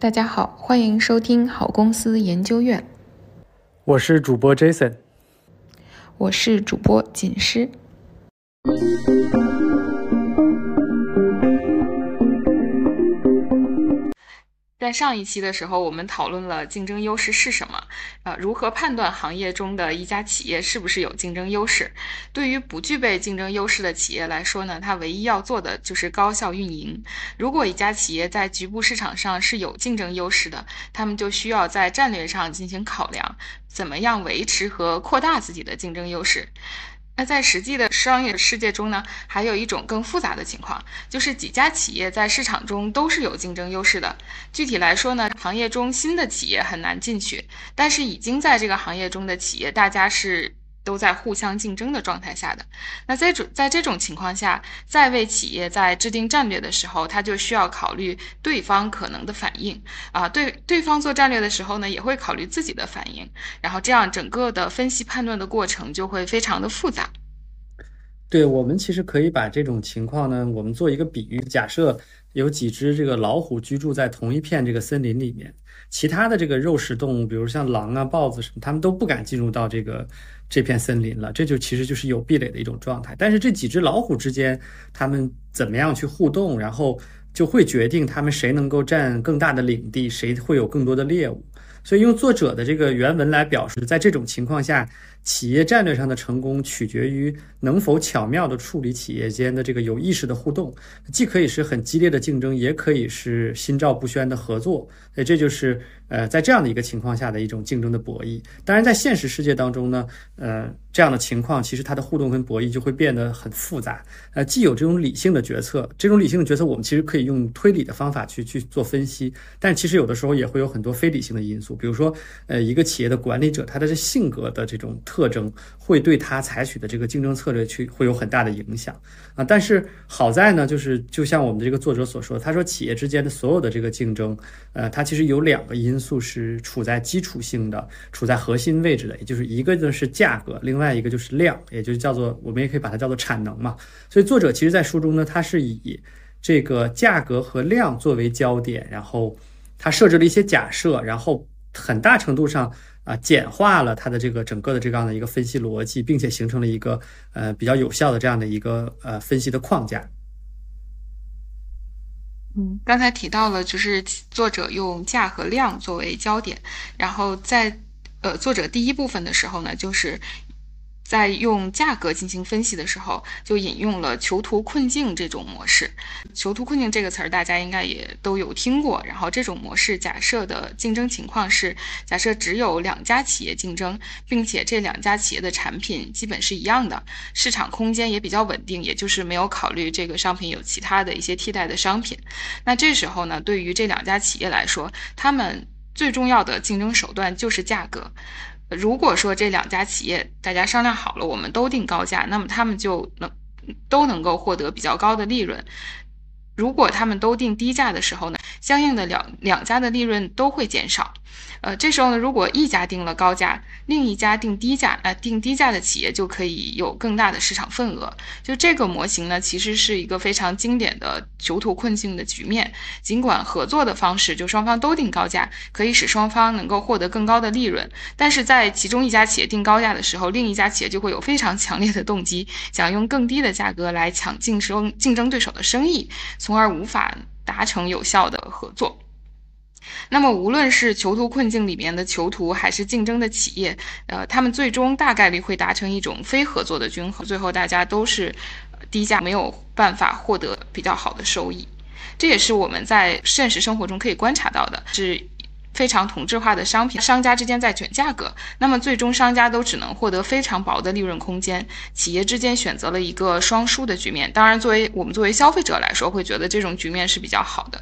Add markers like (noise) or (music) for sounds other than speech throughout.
大家好，欢迎收听好公司研究院。我是主播 Jason，我是主播锦诗。在上一期的时候，我们讨论了竞争优势是什么，呃，如何判断行业中的一家企业是不是有竞争优势。对于不具备竞争优势的企业来说呢，它唯一要做的就是高效运营。如果一家企业在局部市场上是有竞争优势的，他们就需要在战略上进行考量，怎么样维持和扩大自己的竞争优势。那在实际的商业世界中呢，还有一种更复杂的情况，就是几家企业在市场中都是有竞争优势的。具体来说呢，行业中新的企业很难进去，但是已经在这个行业中的企业，大家是。都在互相竞争的状态下的，那在这在这种情况下，在为企业在制定战略的时候，他就需要考虑对方可能的反应啊，对对方做战略的时候呢，也会考虑自己的反应，然后这样整个的分析判断的过程就会非常的复杂。对我们其实可以把这种情况呢，我们做一个比喻，假设有几只这个老虎居住在同一片这个森林里面，其他的这个肉食动物，比如像狼啊、豹子什么，他们都不敢进入到这个。这片森林了，这就其实就是有壁垒的一种状态。但是这几只老虎之间，它们怎么样去互动，然后就会决定它们谁能够占更大的领地，谁会有更多的猎物。所以用作者的这个原文来表示，在这种情况下，企业战略上的成功取决于能否巧妙地处理企业间的这个有意识的互动，既可以是很激烈的竞争，也可以是心照不宣的合作。所以这就是。呃，在这样的一个情况下的一种竞争的博弈，当然在现实世界当中呢，呃，这样的情况其实它的互动跟博弈就会变得很复杂。呃，既有这种理性的决策，这种理性的决策我们其实可以用推理的方法去去做分析，但其实有的时候也会有很多非理性的因素，比如说，呃，一个企业的管理者他的这性格的这种特特征会对他采取的这个竞争策略去会有很大的影响啊。但是好在呢，就是就像我们的这个作者所说，他说企业之间的所有的这个竞争，呃，它其实有两个因。素是处在基础性的、处在核心位置的，也就是一个呢是价格，另外一个就是量，也就是叫做我们也可以把它叫做产能嘛。所以作者其实在书中呢，他是以这个价格和量作为焦点，然后他设置了一些假设，然后很大程度上啊简化了它的这个整个的这样的一个分析逻辑，并且形成了一个呃比较有效的这样的一个呃分析的框架。嗯，刚才提到了，就是作者用价和量作为焦点，然后在呃作者第一部分的时候呢，就是。在用价格进行分析的时候，就引用了囚徒困境这种模式。囚徒困境这个词儿，大家应该也都有听过。然后这种模式假设的竞争情况是：假设只有两家企业竞争，并且这两家企业的产品基本是一样的，市场空间也比较稳定，也就是没有考虑这个商品有其他的一些替代的商品。那这时候呢，对于这两家企业来说，他们最重要的竞争手段就是价格。如果说这两家企业大家商量好了，我们都定高价，那么他们就能都能够获得比较高的利润。如果他们都定低价的时候呢，相应的两两家的利润都会减少。呃，这时候呢，如果一家定了高价，另一家定低价，那定低价的企业就可以有更大的市场份额。就这个模型呢，其实是一个非常经典的囚徒困境的局面。尽管合作的方式，就双方都定高价，可以使双方能够获得更高的利润，但是在其中一家企业定高价的时候，另一家企业就会有非常强烈的动机，想用更低的价格来抢竞争竞争对手的生意，从而无法达成有效的合作。那么，无论是囚徒困境里面的囚徒，还是竞争的企业，呃，他们最终大概率会达成一种非合作的均衡，最后大家都是低价，没有办法获得比较好的收益。这也是我们在现实生活中可以观察到的，是非常同质化的商品，商家之间在卷价格，那么最终商家都只能获得非常薄的利润空间，企业之间选择了一个双输的局面。当然，作为我们作为消费者来说，会觉得这种局面是比较好的。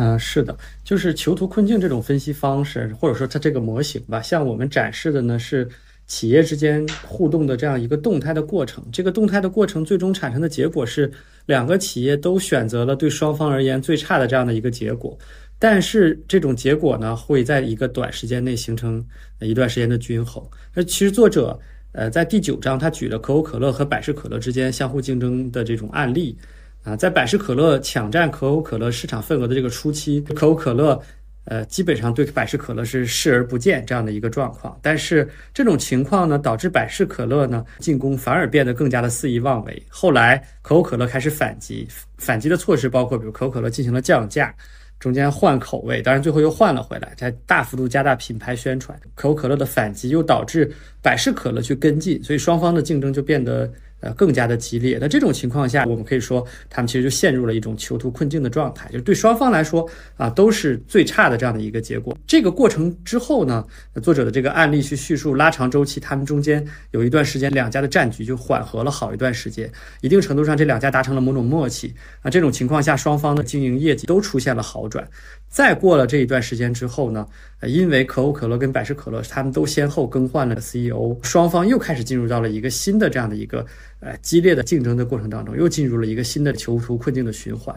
嗯，是的，就是囚徒困境这种分析方式，或者说它这个模型吧，向我们展示的呢是企业之间互动的这样一个动态的过程。这个动态的过程最终产生的结果是，两个企业都选择了对双方而言最差的这样的一个结果。但是这种结果呢，会在一个短时间内形成一段时间的均衡。那其实作者呃在第九章他举了可口可乐和百事可乐之间相互竞争的这种案例。啊，在百事可乐抢占可口可乐市场份额的这个初期，可口可乐。呃，基本上对百事可乐是视而不见这样的一个状况，但是这种情况呢，导致百事可乐呢进攻反而变得更加的肆意妄为。后来可口可乐开始反击，反击的措施包括，比如可口可乐进行了降价，中间换口味，当然最后又换了回来，在大幅度加大品牌宣传。可口可乐的反击又导致百事可乐去跟进，所以双方的竞争就变得。呃，更加的激烈。那这种情况下，我们可以说，他们其实就陷入了一种囚徒困境的状态，就对双方来说啊，都是最差的这样的一个结果。这个过程之后呢，作者的这个案例去叙述拉长周期，他们中间有一段时间，两家的战局就缓和了好一段时间，一定程度上，这两家达成了某种默契啊。这种情况下，双方的经营业绩都出现了好转。再过了这一段时间之后呢，因为可口可乐跟百事可乐，他们都先后更换了 CEO，双方又开始进入到了一个新的这样的一个呃激烈的竞争的过程当中，又进入了一个新的囚徒困境的循环。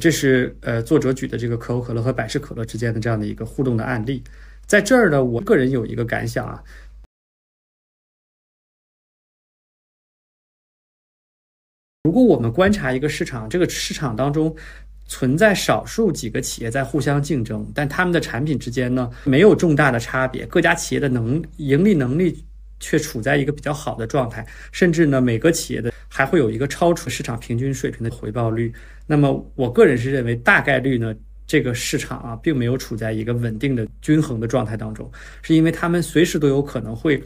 这是呃作者举的这个可口可乐和百事可乐之间的这样的一个互动的案例。在这儿呢，我个人有一个感想啊，如果我们观察一个市场，这个市场当中。存在少数几个企业在互相竞争，但他们的产品之间呢没有重大的差别，各家企业的能盈利能力却处在一个比较好的状态，甚至呢每个企业的还会有一个超出市场平均水平的回报率。那么我个人是认为大概率呢这个市场啊并没有处在一个稳定的均衡的状态当中，是因为他们随时都有可能会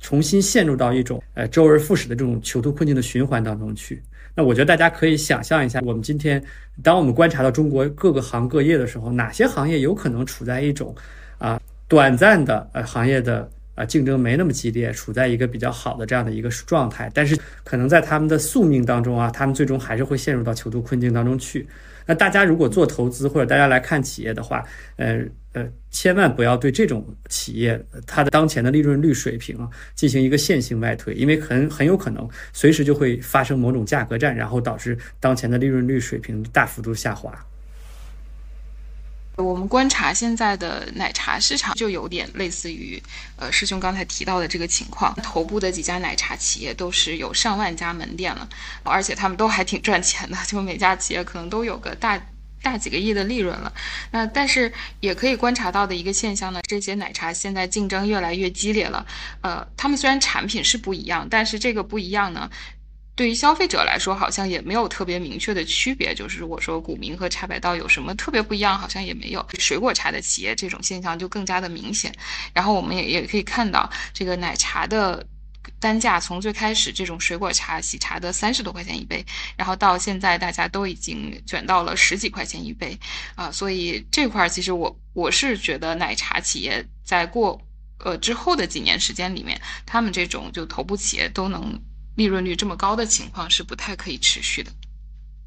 重新陷入到一种呃周而复始的这种囚徒困境的循环当中去。那我觉得大家可以想象一下，我们今天，当我们观察到中国各个行各业的时候，哪些行业有可能处在一种，啊，短暂的呃行业的啊竞争没那么激烈，处在一个比较好的这样的一个状态，但是可能在他们的宿命当中啊，他们最终还是会陷入到囚徒困境当中去。那大家如果做投资或者大家来看企业的话，呃呃，千万不要对这种企业它的当前的利润率水平进行一个线性外推，因为很很有可能随时就会发生某种价格战，然后导致当前的利润率水平大幅度下滑。我们观察现在的奶茶市场，就有点类似于，呃，师兄刚才提到的这个情况。头部的几家奶茶企业都是有上万家门店了，而且他们都还挺赚钱的，就每家企业可能都有个大大几个亿的利润了。那但是也可以观察到的一个现象呢，这些奶茶现在竞争越来越激烈了。呃，他们虽然产品是不一样，但是这个不一样呢。对于消费者来说，好像也没有特别明确的区别。就是如果说古茗和茶百道有什么特别不一样，好像也没有。水果茶的企业这种现象就更加的明显。然后我们也也可以看到，这个奶茶的单价从最开始这种水果茶、喜茶的三十多块钱一杯，然后到现在大家都已经卷到了十几块钱一杯啊。所以这块儿其实我我是觉得奶茶企业在过呃之后的几年时间里面，他们这种就头部企业都能。利润率这么高的情况是不太可以持续的，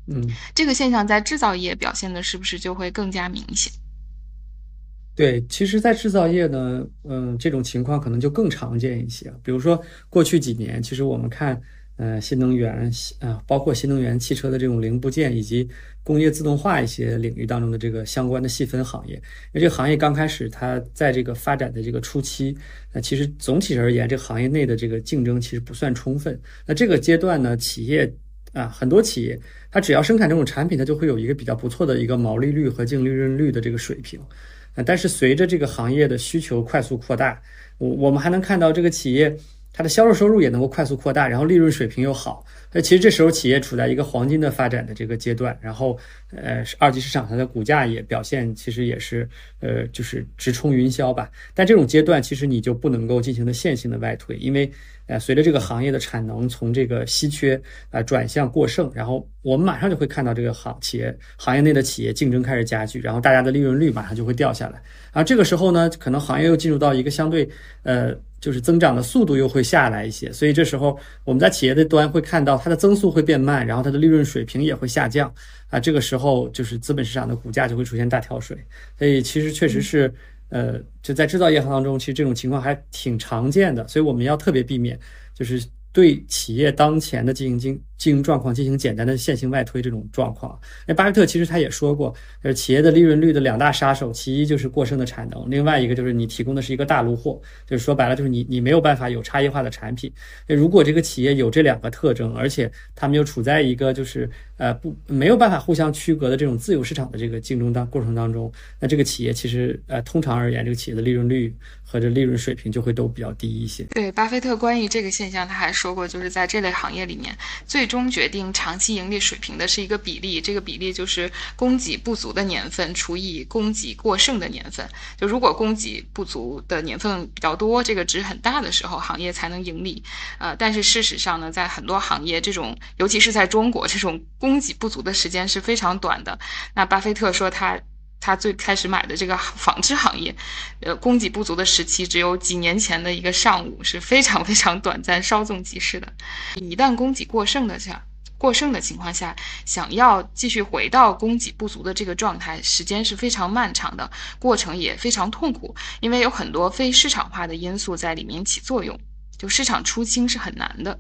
嗯，这个现象在制造业表现的是不是就会更加明显？对，其实，在制造业呢，嗯，这种情况可能就更常见一些。比如说，过去几年，其实我们看。呃，新能源，呃，包括新能源汽车的这种零部件，以及工业自动化一些领域当中的这个相关的细分行业，因为这个行业刚开始，它在这个发展的这个初期，那其实总体而言，这个行业内的这个竞争其实不算充分。那这个阶段呢，企业啊，很多企业，它只要生产这种产品，它就会有一个比较不错的一个毛利率和净利润率的这个水平。啊，但是随着这个行业的需求快速扩大，我我们还能看到这个企业。它的销售收入也能够快速扩大，然后利润水平又好。那其实这时候企业处在一个黄金的发展的这个阶段，然后呃，二级市场上的股价也表现其实也是呃，就是直冲云霄吧。但这种阶段其实你就不能够进行的线性的外推，因为呃，随着这个行业的产能从这个稀缺啊转向过剩，然后我们马上就会看到这个行企业行业内的企业竞争开始加剧，然后大家的利润率马上就会掉下来。然后这个时候呢，可能行业又进入到一个相对呃。就是增长的速度又会下来一些，所以这时候我们在企业的端会看到它的增速会变慢，然后它的利润水平也会下降啊。这个时候就是资本市场的股价就会出现大跳水，所以其实确实是，呃，就在制造业行当中，其实这种情况还挺常见的，所以我们要特别避免，就是对企业当前的经营经经营状况进行简单的线性外推这种状况。那巴菲特其实他也说过，就是企业的利润率的两大杀手，其一就是过剩的产能，另外一个就是你提供的是一个大路货，就是说白了就是你你没有办法有差异化的产品。那如果这个企业有这两个特征，而且他们又处在一个就是呃不没有办法互相区隔的这种自由市场的这个竞争当过程当中，那这个企业其实呃通常而言，这个企业的利润率和这利润水平就会都比较低一些。对，巴菲特关于这个现象，他还说过，就是在这类行业里面，最终决定长期盈利水平的是一个比例，这个比例就是供给不足的年份除以供给过剩的年份。就如果供给不足的年份比较多，这个值很大的时候，行业才能盈利。呃，但是事实上呢，在很多行业，这种尤其是在中国，这种供给不足的时间是非常短的。那巴菲特说他。他最开始买的这个纺织行业，呃，供给不足的时期只有几年前的一个上午，是非常非常短暂、稍纵即逝的。一旦供给过剩的下过剩的情况下，想要继续回到供给不足的这个状态，时间是非常漫长的，过程也非常痛苦，因为有很多非市场化的因素在里面起作用，就市场出清是很难的。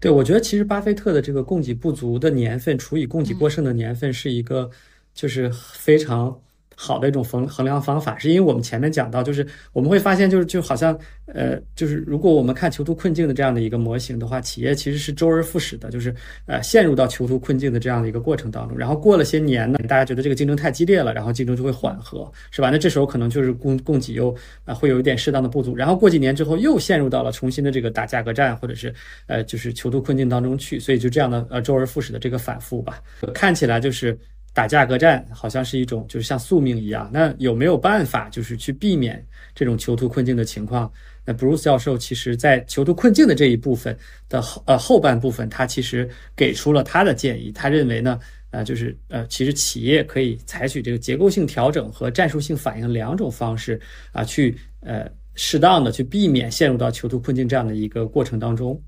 对，我觉得其实巴菲特的这个供给不足的年份除以供给过剩的年份是一个，就是非常。好的一种衡衡量方法，是因为我们前面讲到，就是我们会发现，就是就好像，呃，就是如果我们看囚徒困境的这样的一个模型的话，企业其实是周而复始的，就是呃陷入到囚徒困境的这样的一个过程当中，然后过了些年呢，大家觉得这个竞争太激烈了，然后竞争就会缓和，是吧？那这时候可能就是供供给又啊会有一点适当的不足，然后过几年之后又陷入到了重新的这个打价格战或者是呃就是囚徒困境当中去，所以就这样的呃周而复始的这个反复吧，看起来就是。打价格战好像是一种，就是像宿命一样。那有没有办法，就是去避免这种囚徒困境的情况？那 Bruce 教授其实在囚徒困境的这一部分的后呃后半部分，他其实给出了他的建议。他认为呢，呃，就是呃，其实企业可以采取这个结构性调整和战术性反应两种方式啊，去呃适当的去避免陷入到囚徒困境这样的一个过程当中。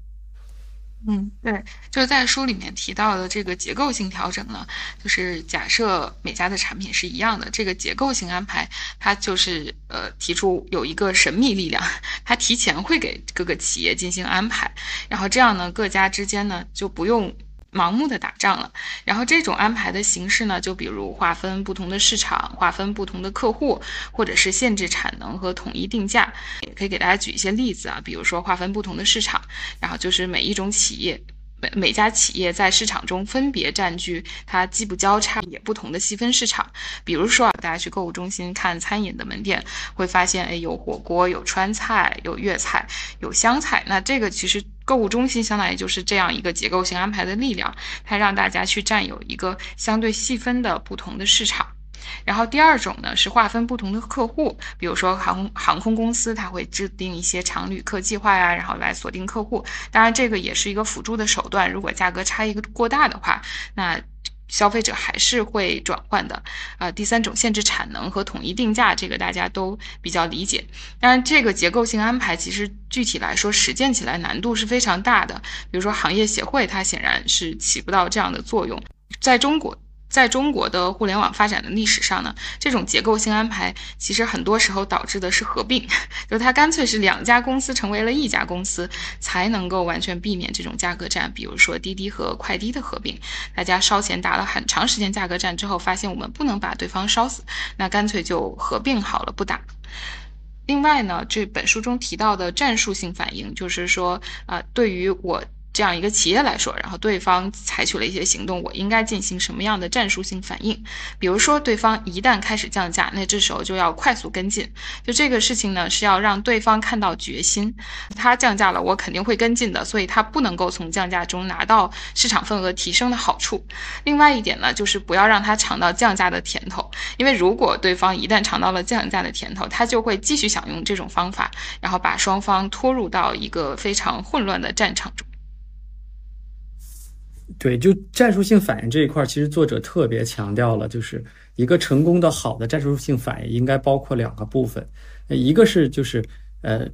嗯，对，就是在书里面提到的这个结构性调整呢，就是假设每家的产品是一样的，这个结构性安排，它就是呃提出有一个神秘力量，它提前会给各个企业进行安排，然后这样呢，各家之间呢就不用。盲目的打仗了，然后这种安排的形式呢，就比如划分不同的市场，划分不同的客户，或者是限制产能和统一定价，也可以给大家举一些例子啊，比如说划分不同的市场，然后就是每一种企业。每每家企业在市场中分别占据它既不交叉也不同的细分市场。比如说啊，大家去购物中心看餐饮的门店，会发现，哎，有火锅，有川菜，有粤菜，有湘菜。那这个其实购物中心相当于就是这样一个结构性安排的力量，它让大家去占有一个相对细分的不同的市场。然后第二种呢是划分不同的客户，比如说航空航空公司，它会制定一些长旅客计划呀，然后来锁定客户。当然，这个也是一个辅助的手段。如果价格差异过大的话，那消费者还是会转换的。呃，第三种限制产能和统一定价，这个大家都比较理解。当然，这个结构性安排其实具体来说实践起来难度是非常大的。比如说行业协会，它显然是起不到这样的作用。在中国。在中国的互联网发展的历史上呢，这种结构性安排其实很多时候导致的是合并，(laughs) 就它干脆是两家公司成为了一家公司，才能够完全避免这种价格战。比如说滴滴和快滴的合并，大家烧钱打了很长时间价格战之后，发现我们不能把对方烧死，那干脆就合并好了，不打。另外呢，这本书中提到的战术性反应，就是说啊，对于我。这样一个企业来说，然后对方采取了一些行动，我应该进行什么样的战术性反应？比如说，对方一旦开始降价，那这时候就要快速跟进。就这个事情呢，是要让对方看到决心，他降价了，我肯定会跟进的。所以，他不能够从降价中拿到市场份额提升的好处。另外一点呢，就是不要让他尝到降价的甜头，因为如果对方一旦尝到了降价的甜头，他就会继续想用这种方法，然后把双方拖入到一个非常混乱的战场中。对，就战术性反应这一块，其实作者特别强调了，就是一个成功的好的战术性反应应该包括两个部分，一个是就是呃，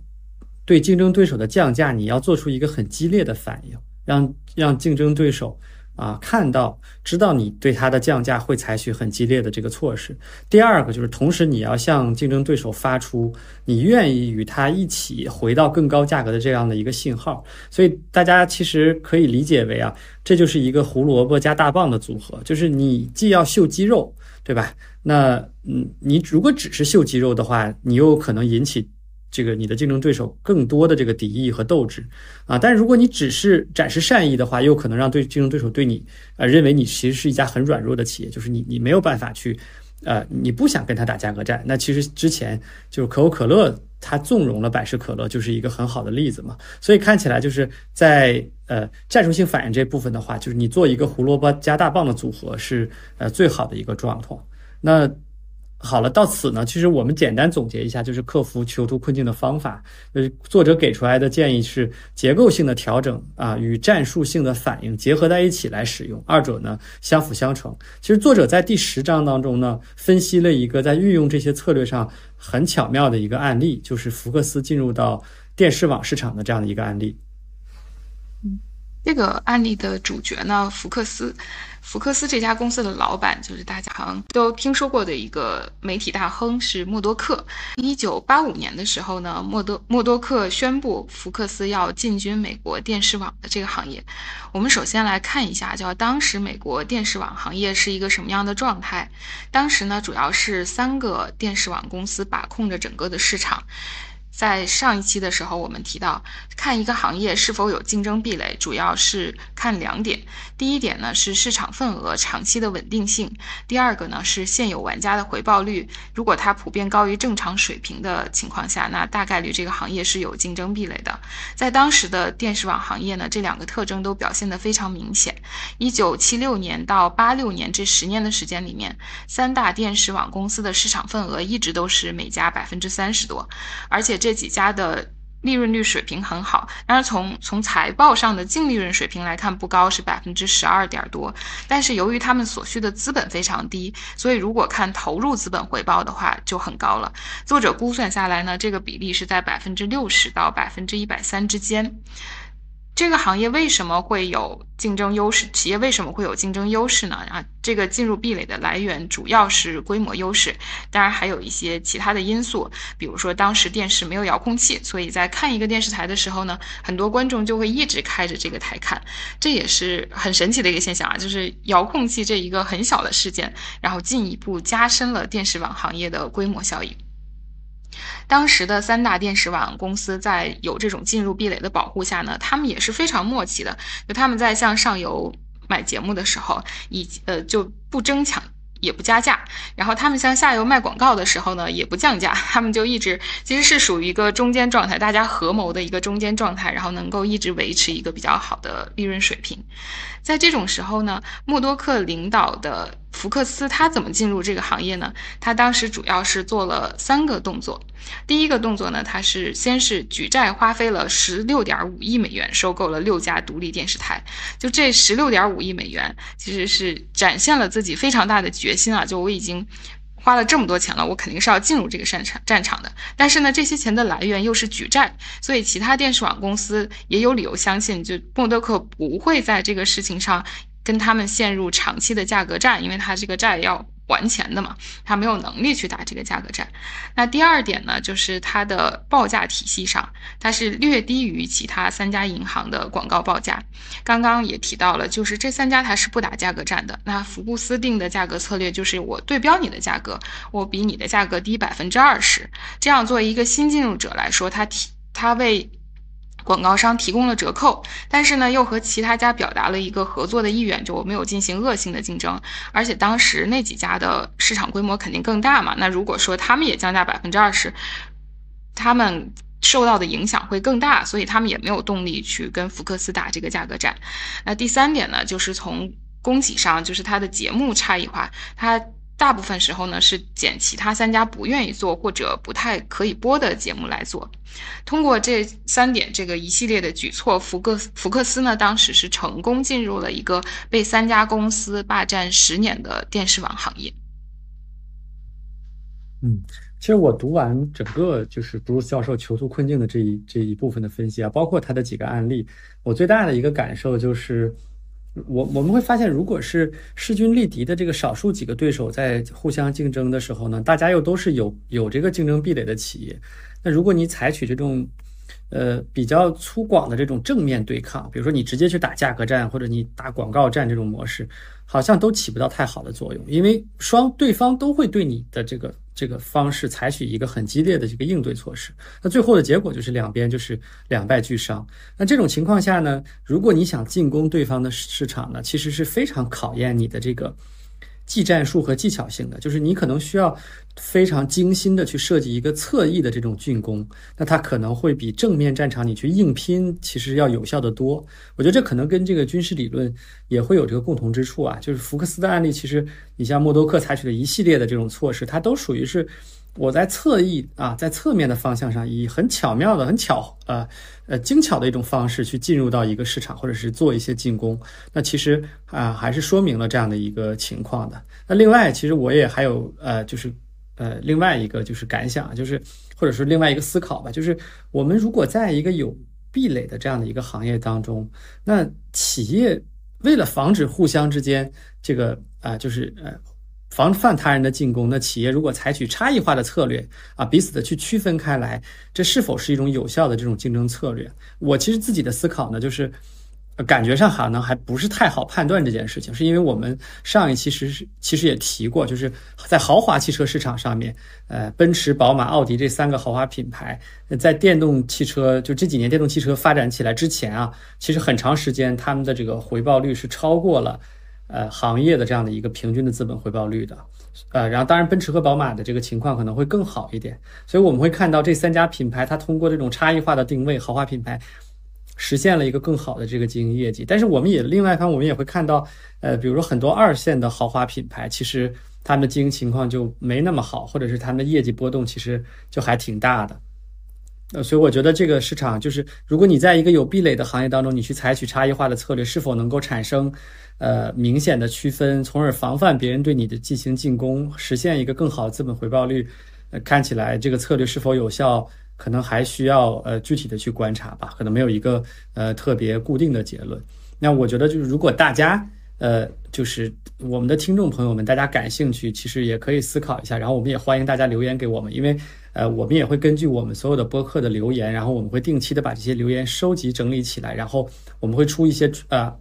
对竞争对手的降价，你要做出一个很激烈的反应，让让竞争对手啊，看到知道你对它的降价会采取很激烈的这个措施。第二个就是同时你要向竞争对手发出你愿意与它一起回到更高价格的这样的一个信号。所以大家其实可以理解为啊，这就是一个胡萝卜加大棒的组合，就是你既要秀肌肉，对吧？那嗯，你如果只是秀肌肉的话，你又可能引起。这个你的竞争对手更多的这个敌意和斗志啊，但是如果你只是展示善意的话，又可能让对竞争对手对你呃认为你其实是一家很软弱的企业，就是你你没有办法去呃你不想跟他打价格战。那其实之前就是可口可乐它纵容了百事可乐，就是一个很好的例子嘛。所以看起来就是在呃战术性反应这部分的话，就是你做一个胡萝卜加大棒的组合是呃最好的一个状况。那。好了，到此呢，其实我们简单总结一下，就是克服囚徒困境的方法。呃，作者给出来的建议是结构性的调整啊，与战术性的反应结合在一起来使用，二者呢相辅相成。其实作者在第十章当中呢，分析了一个在运用这些策略上很巧妙的一个案例，就是福克斯进入到电视网市场的这样的一个案例。嗯，这个案例的主角呢，福克斯。福克斯这家公司的老板就是大家好像都听说过的一个媒体大亨，是默多克。一九八五年的时候呢，默多默多克宣布福克斯要进军美国电视网的这个行业。我们首先来看一下，叫当时美国电视网行业是一个什么样的状态。当时呢，主要是三个电视网公司把控着整个的市场。在上一期的时候，我们提到看一个行业是否有竞争壁垒，主要是看两点。第一点呢是市场份额长期的稳定性，第二个呢是现有玩家的回报率。如果它普遍高于正常水平的情况下，那大概率这个行业是有竞争壁垒的。在当时的电视网行业呢，这两个特征都表现得非常明显。一九七六年到八六年这十年的时间里面，三大电视网公司的市场份额一直都是每家百分之三十多，而且这这几家的利润率水平很好，当然从从财报上的净利润水平来看不高，是百分之十二点多。但是由于他们所需的资本非常低，所以如果看投入资本回报的话就很高了。作者估算下来呢，这个比例是在百分之六十到百分之一百三之间。这个行业为什么会有竞争优势？企业为什么会有竞争优势呢？啊，这个进入壁垒的来源主要是规模优势，当然还有一些其他的因素，比如说当时电视没有遥控器，所以在看一个电视台的时候呢，很多观众就会一直开着这个台看，这也是很神奇的一个现象啊，就是遥控器这一个很小的事件，然后进一步加深了电视网行业的规模效应。当时的三大电视网公司在有这种进入壁垒的保护下呢，他们也是非常默契的。就他们在向上游买节目的时候，以呃就不争抢，也不加价；然后他们向下游卖广告的时候呢，也不降价，他们就一直其实是属于一个中间状态，大家合谋的一个中间状态，然后能够一直维持一个比较好的利润水平。在这种时候呢，默多克领导的福克斯他怎么进入这个行业呢？他当时主要是做了三个动作。第一个动作呢，他是先是举债花费了十六点五亿美元，收购了六家独立电视台。就这十六点五亿美元，其实是展现了自己非常大的决心啊！就我已经。花了这么多钱了，我肯定是要进入这个战场战场的。但是呢，这些钱的来源又是举债，所以其他电视网公司也有理由相信，就默多克不会在这个事情上跟他们陷入长期的价格战，因为他这个债要。还钱的嘛，他没有能力去打这个价格战。那第二点呢，就是它的报价体系上，它是略低于其他三家银行的广告报价。刚刚也提到了，就是这三家它是不打价格战的。那福布斯定的价格策略就是我对标你的价格，我比你的价格低百分之二十。这样作为一个新进入者来说，他提他为。广告商提供了折扣，但是呢，又和其他家表达了一个合作的意愿，就我没有进行恶性的竞争。而且当时那几家的市场规模肯定更大嘛，那如果说他们也降价百分之二十，他们受到的影响会更大，所以他们也没有动力去跟福克斯打这个价格战。那第三点呢，就是从供给上，就是它的节目差异化，它。大部分时候呢，是捡其他三家不愿意做或者不太可以播的节目来做。通过这三点这个一系列的举措，福克福克斯呢，当时是成功进入了一个被三家公司霸占十年的电视网行业。嗯，其实我读完整个就是布鲁斯教授囚徒困境的这一这一部分的分析啊，包括他的几个案例，我最大的一个感受就是。我我们会发现，如果是势均力敌的这个少数几个对手在互相竞争的时候呢，大家又都是有有这个竞争壁垒的企业，那如果你采取这种呃比较粗犷的这种正面对抗，比如说你直接去打价格战或者你打广告战这种模式，好像都起不到太好的作用，因为双对方都会对你的这个。这个方式采取一个很激烈的这个应对措施，那最后的结果就是两边就是两败俱伤。那这种情况下呢，如果你想进攻对方的市场呢，其实是非常考验你的这个。技战术和技巧性的，就是你可能需要非常精心的去设计一个侧翼的这种进攻，那它可能会比正面战场你去硬拼其实要有效的多。我觉得这可能跟这个军事理论也会有这个共同之处啊，就是福克斯的案例，其实你像默多克采取的一系列的这种措施，它都属于是。我在侧翼啊，在侧面的方向上，以很巧妙的、很巧呃呃精巧的一种方式去进入到一个市场，或者是做一些进攻。那其实啊，还是说明了这样的一个情况的。那另外，其实我也还有呃，就是呃另外一个就是感想，就是或者说另外一个思考吧，就是我们如果在一个有壁垒的这样的一个行业当中，那企业为了防止互相之间这个啊，就是呃。防范他人的进攻，那企业如果采取差异化的策略啊，彼此的去区分开来，这是否是一种有效的这种竞争策略？我其实自己的思考呢，就是感觉上可能还不是太好判断这件事情，是因为我们上一期其实其实也提过，就是在豪华汽车市场上面，呃，奔驰、宝马、奥迪这三个豪华品牌，在电动汽车就这几年电动汽车发展起来之前啊，其实很长时间他们的这个回报率是超过了。呃，行业的这样的一个平均的资本回报率的，呃，然后当然奔驰和宝马的这个情况可能会更好一点，所以我们会看到这三家品牌它通过这种差异化的定位，豪华品牌实现了一个更好的这个经营业绩。但是我们也另外一方，我们也会看到，呃，比如说很多二线的豪华品牌，其实他们的经营情况就没那么好，或者是他们的业绩波动其实就还挺大的。呃，所以我觉得这个市场就是，如果你在一个有壁垒的行业当中，你去采取差异化的策略，是否能够产生？呃，明显的区分，从而防范别人对你的进行进攻，实现一个更好的资本回报率。呃，看起来这个策略是否有效，可能还需要呃具体的去观察吧，可能没有一个呃特别固定的结论。那我觉得就是，如果大家呃就是我们的听众朋友们，大家感兴趣，其实也可以思考一下，然后我们也欢迎大家留言给我们，因为呃我们也会根据我们所有的播客的留言，然后我们会定期的把这些留言收集整理起来，然后我们会出一些呃。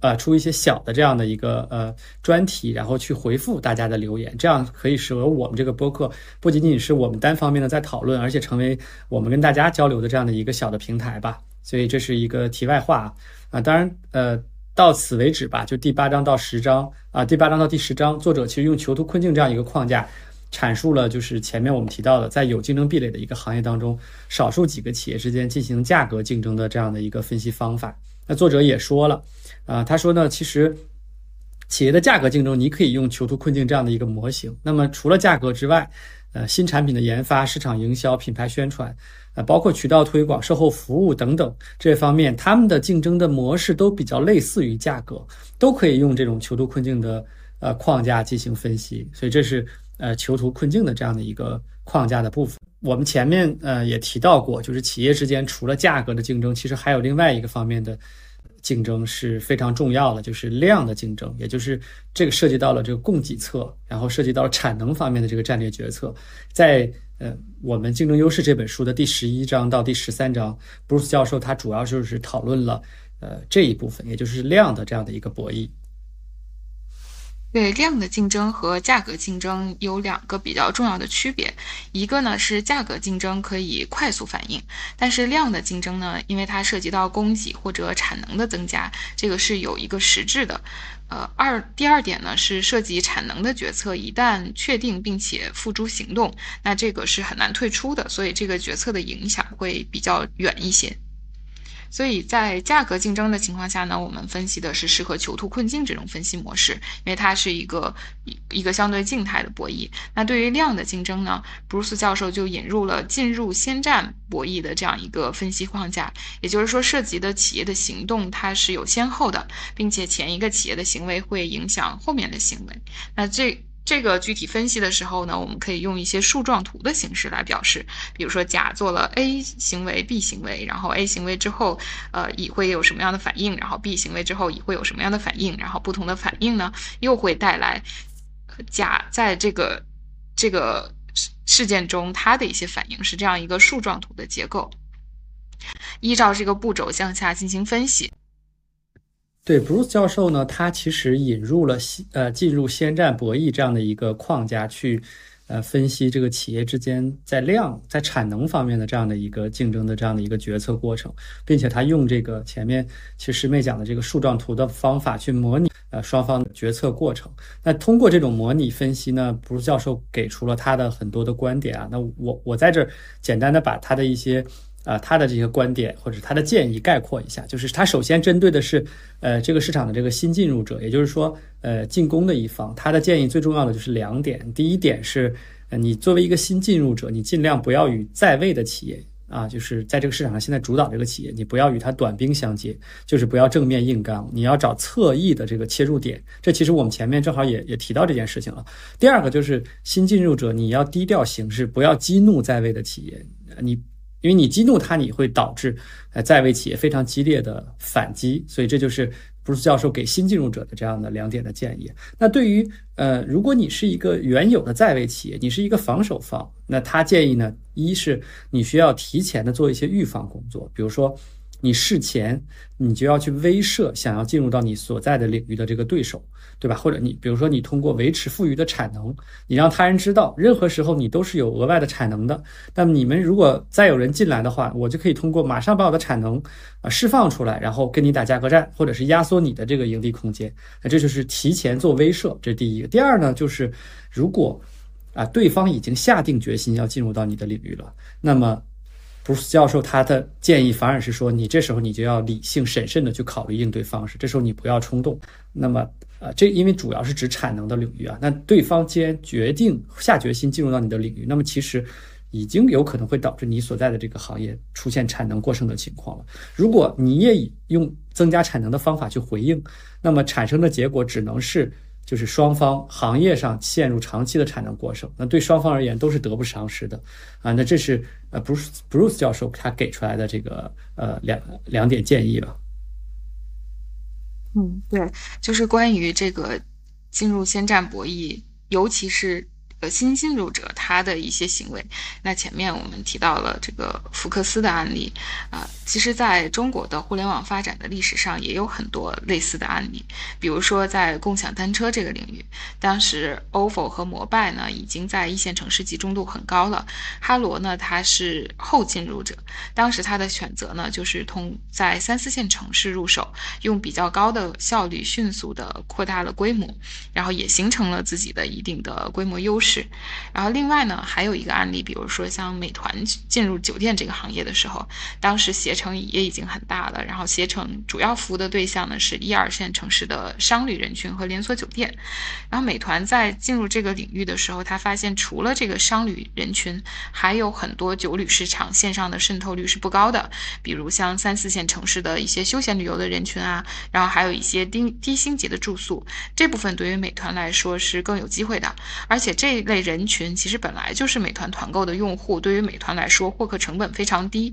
呃，出一些小的这样的一个呃专题，然后去回复大家的留言，这样可以使得我们这个播客不仅仅是我们单方面的在讨论，而且成为我们跟大家交流的这样的一个小的平台吧。所以这是一个题外话啊。当然，呃，到此为止吧。就第八章到十章啊，第八章到第十章，作者其实用囚徒困境这样一个框架，阐述了就是前面我们提到的，在有竞争壁垒的一个行业当中，少数几个企业之间进行价格竞争的这样的一个分析方法。那作者也说了。啊，他说呢，其实企业的价格竞争，你可以用囚徒困境这样的一个模型。那么除了价格之外，呃，新产品的研发、市场营销、品牌宣传，呃，包括渠道推广、售后服务等等这方面，他们的竞争的模式都比较类似于价格，都可以用这种囚徒困境的呃框架进行分析。所以这是呃囚徒困境的这样的一个框架的部分。我们前面呃也提到过，就是企业之间除了价格的竞争，其实还有另外一个方面的。竞争是非常重要的，就是量的竞争，也就是这个涉及到了这个供给侧，然后涉及到了产能方面的这个战略决策。在呃，我们《竞争优势》这本书的第十一章到第十三章，，Bruce 教授他主要就是讨论了呃这一部分，也就是量的这样的一个博弈。对量的竞争和价格竞争有两个比较重要的区别，一个呢是价格竞争可以快速反应，但是量的竞争呢，因为它涉及到供给或者产能的增加，这个是有一个实质的。呃，二第二点呢是涉及产能的决策，一旦确定并且付诸行动，那这个是很难退出的，所以这个决策的影响会比较远一些。所以在价格竞争的情况下呢，我们分析的是适合囚徒困境这种分析模式，因为它是一个一一个相对静态的博弈。那对于量的竞争呢，布鲁斯教授就引入了进入先占博弈的这样一个分析框架，也就是说，涉及的企业的行动它是有先后的，并且前一个企业的行为会影响后面的行为。那这这个具体分析的时候呢，我们可以用一些树状图的形式来表示。比如说，甲做了 A 行为、B 行为，然后 A 行为之后，呃，乙会有什么样的反应？然后 B 行为之后，乙会有什么样的反应？然后不同的反应呢，又会带来甲在这个这个事件中它的一些反应，是这样一个树状图的结构。依照这个步骤向下进行分析。对，Bruce 教授呢，他其实引入了呃进入先占博弈这样的一个框架去，呃分析这个企业之间在量在产能方面的这样的一个竞争的这样的一个决策过程，并且他用这个前面其实师妹讲的这个树状图的方法去模拟呃双方的决策过程。那通过这种模拟分析呢，Bruce 教授给出了他的很多的观点啊。那我我在这简单的把他的一些。啊，他的这些观点或者他的建议概括一下，就是他首先针对的是，呃，这个市场的这个新进入者，也就是说，呃，进攻的一方。他的建议最重要的就是两点，第一点是，你作为一个新进入者，你尽量不要与在位的企业啊，就是在这个市场上现在主导这个企业，你不要与它短兵相接，就是不要正面硬刚，你要找侧翼的这个切入点。这其实我们前面正好也也提到这件事情了。第二个就是新进入者，你要低调行事，不要激怒在位的企业，你。因为你激怒他，你会导致呃在位企业非常激烈的反击，所以这就是布鲁斯教授给新进入者的这样的两点的建议。那对于呃，如果你是一个原有的在位企业，你是一个防守方，那他建议呢，一是你需要提前的做一些预防工作，比如说。你事前你就要去威慑想要进入到你所在的领域的这个对手，对吧？或者你比如说你通过维持富余的产能，你让他人知道，任何时候你都是有额外的产能的。那么你们如果再有人进来的话，我就可以通过马上把我的产能啊释放出来，然后跟你打价格战，或者是压缩你的这个盈利空间。那这就是提前做威慑，这是第一个。第二呢，就是如果啊对方已经下定决心要进入到你的领域了，那么。布鲁斯教授他的建议反而是说，你这时候你就要理性审慎的去考虑应对方式，这时候你不要冲动。那么，呃，这因为主要是指产能的领域啊，那对方既然决定下决心进入到你的领域，那么其实已经有可能会导致你所在的这个行业出现产能过剩的情况了。如果你也以用增加产能的方法去回应，那么产生的结果只能是。就是双方行业上陷入长期的产能过剩，那对双方而言都是得不偿失的，啊，那这是呃，Bruce Bruce 教授他给出来的这个呃两两点建议吧。嗯，对，就是关于这个进入先占博弈，尤其是。呃，新进入者他的一些行为，那前面我们提到了这个福克斯的案例，啊，其实在中国的互联网发展的历史上也有很多类似的案例，比如说在共享单车这个领域，当时 ofo 和摩拜呢已经在一线城市集中度很高了，哈罗呢他是后进入者，当时他的选择呢就是通在三四线城市入手，用比较高的效率迅速的扩大了规模，然后也形成了自己的一定的规模优势。是，然后另外呢，还有一个案例，比如说像美团进入酒店这个行业的时候，当时携程也已经很大了，然后携程主要服务的对象呢是一二线城市的商旅人群和连锁酒店，然后美团在进入这个领域的时候，他发现除了这个商旅人群，还有很多酒旅市场线上的渗透率是不高的，比如像三四线城市的一些休闲旅游的人群啊，然后还有一些低低星级的住宿，这部分对于美团来说是更有机会的，而且这。类人群其实本来就是美团团购的用户，对于美团来说获客成本非常低，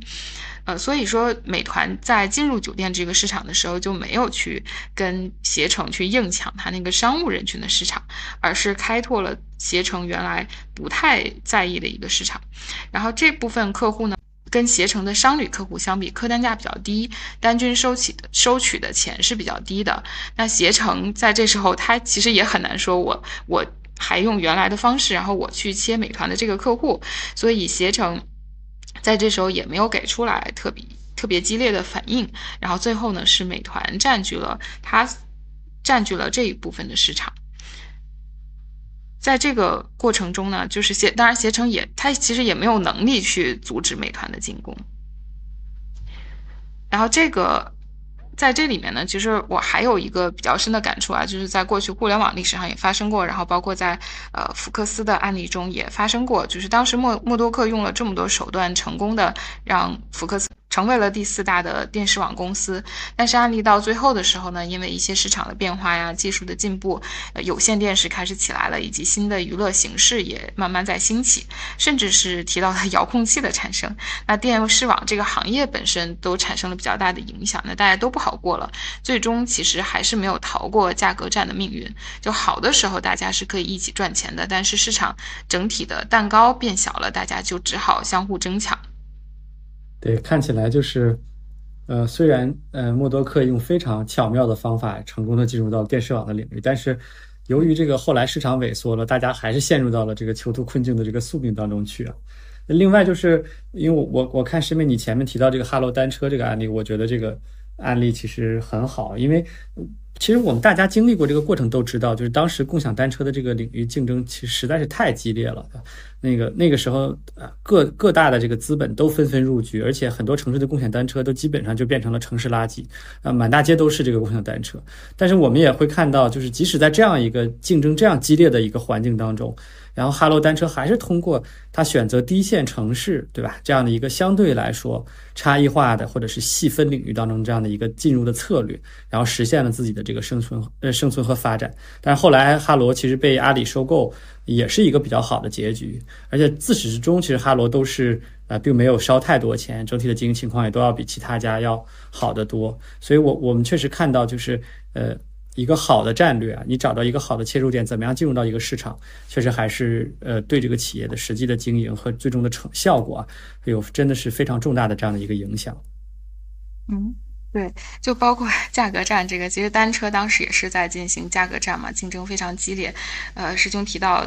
呃，所以说美团在进入酒店这个市场的时候就没有去跟携程去硬抢它那个商务人群的市场，而是开拓了携程原来不太在意的一个市场。然后这部分客户呢，跟携程的商旅客户相比，客单价比较低，单均收起的收取的钱是比较低的。那携程在这时候，他其实也很难说我我。还用原来的方式，然后我去切美团的这个客户，所以携程在这时候也没有给出来特别特别激烈的反应，然后最后呢是美团占据了它占据了这一部分的市场，在这个过程中呢，就是携当然携程也它其实也没有能力去阻止美团的进攻，然后这个。在这里面呢，其实我还有一个比较深的感触啊，就是在过去互联网历史上也发生过，然后包括在呃福克斯的案例中也发生过，就是当时默默多克用了这么多手段，成功的让福克斯成为了第四大的电视网公司，但是案例到最后的时候呢，因为一些市场的变化呀、技术的进步，有线电视开始起来了，以及新的娱乐形式也慢慢在兴起，甚至是提到了 (laughs) 遥控器的产生，那电视网这个行业本身都产生了比较大的影响，那大家都不好过了，最终其实还是没有逃过价格战的命运。就好的时候大家是可以一起赚钱的，但是市场整体的蛋糕变小了，大家就只好相互争抢。对，看起来就是，呃，虽然呃默多克用非常巧妙的方法成功的进入到电视网的领域，但是由于这个后来市场萎缩了，大家还是陷入到了这个囚徒困境的这个宿命当中去啊。另外就是因为我我我看师妹你前面提到这个哈罗单车这个案例，我觉得这个案例其实很好，因为。其实我们大家经历过这个过程都知道，就是当时共享单车的这个领域竞争其实实在是太激烈了。那个那个时候，呃，各各大的这个资本都纷纷入局，而且很多城市的共享单车都基本上就变成了城市垃圾，啊，满大街都是这个共享单车。但是我们也会看到，就是即使在这样一个竞争这样激烈的一个环境当中。然后哈罗单车还是通过它选择低线城市，对吧？这样的一个相对来说差异化的或者是细分领域当中这样的一个进入的策略，然后实现了自己的这个生存呃生存和发展。但是后来哈罗其实被阿里收购，也是一个比较好的结局。而且自始至终，其实哈罗都是呃并没有烧太多钱，整体的经营情况也都要比其他家要好得多。所以我我们确实看到就是呃。一个好的战略啊，你找到一个好的切入点，怎么样进入到一个市场，确实还是呃对这个企业的实际的经营和最终的成效果啊，有真的是非常重大的这样的一个影响。嗯，对，就包括 (laughs) 价格战这个，其实单车当时也是在进行价格战嘛，竞争非常激烈。呃，师兄提到，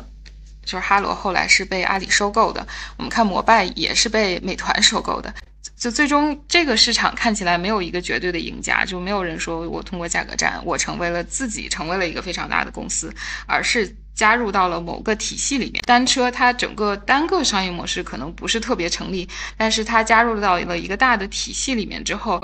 就是哈罗后来是被阿里收购的，我们看摩拜也是被美团收购的。就最终这个市场看起来没有一个绝对的赢家，就没有人说我通过价格战我成为了自己成为了一个非常大的公司，而是加入到了某个体系里面。单车它整个单个商业模式可能不是特别成立，但是它加入到了一个大的体系里面之后。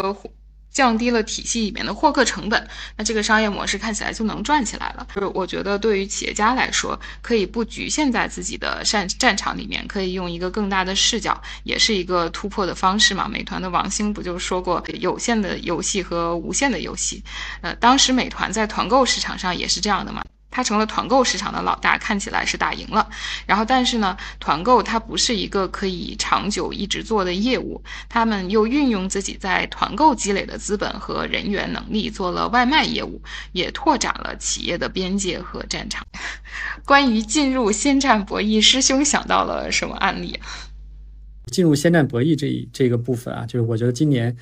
降低了体系里面的获客成本，那这个商业模式看起来就能赚起来了。就是我觉得对于企业家来说，可以不局限在自己的战战场里面，可以用一个更大的视角，也是一个突破的方式嘛。美团的王兴不就说过，有限的游戏和无限的游戏。呃，当时美团在团购市场上也是这样的嘛。它成了团购市场的老大，看起来是打赢了。然后，但是呢，团购它不是一个可以长久一直做的业务。他们又运用自己在团购积累的资本和人员能力，做了外卖业务，也拓展了企业的边界和战场。(laughs) 关于进入先战博弈，师兄想到了什么案例？进入先战博弈这一这个部分啊，就是我觉得今年，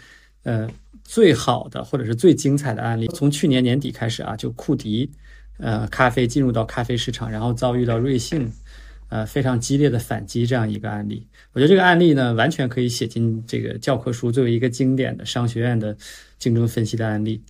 呃，最好的或者是最精彩的案例，从去年年底开始啊，就库迪。呃，咖啡进入到咖啡市场，然后遭遇到瑞幸，呃，非常激烈的反击这样一个案例。我觉得这个案例呢，完全可以写进这个教科书，作为一个经典的商学院的竞争分析的案例。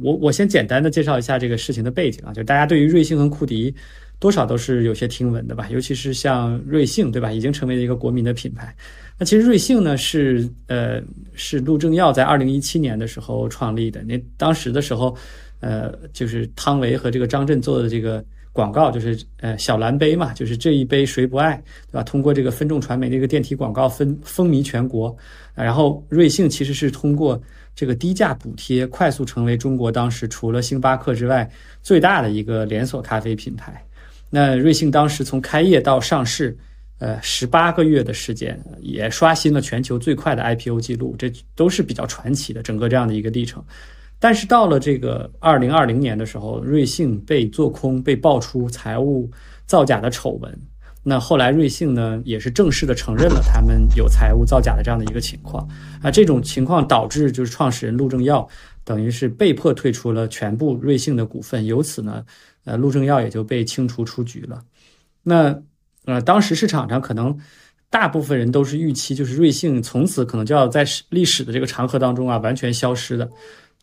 我我先简单的介绍一下这个事情的背景啊，就大家对于瑞幸和库迪多少都是有些听闻的吧，尤其是像瑞幸，对吧，已经成为了一个国民的品牌。那其实瑞幸呢，是呃是陆正耀在二零一七年的时候创立的，那当时的时候。呃，就是汤唯和这个张震做的这个广告，就是呃小蓝杯嘛，就是这一杯谁不爱，对吧？通过这个分众传媒的一个电梯广告分风靡全国。然后瑞幸其实是通过这个低价补贴，快速成为中国当时除了星巴克之外最大的一个连锁咖啡品牌。那瑞幸当时从开业到上市，呃，十八个月的时间，也刷新了全球最快的 IPO 记录，这都是比较传奇的整个这样的一个历程。但是到了这个二零二零年的时候，瑞幸被做空，被爆出财务造假的丑闻。那后来瑞幸呢，也是正式的承认了他们有财务造假的这样的一个情况。啊，这种情况导致就是创始人陆正耀等于是被迫退出了全部瑞幸的股份，由此呢，呃，陆正耀也就被清除出局了。那呃，当时市场上可能大部分人都是预期，就是瑞幸从此可能就要在历史的这个长河当中啊，完全消失的。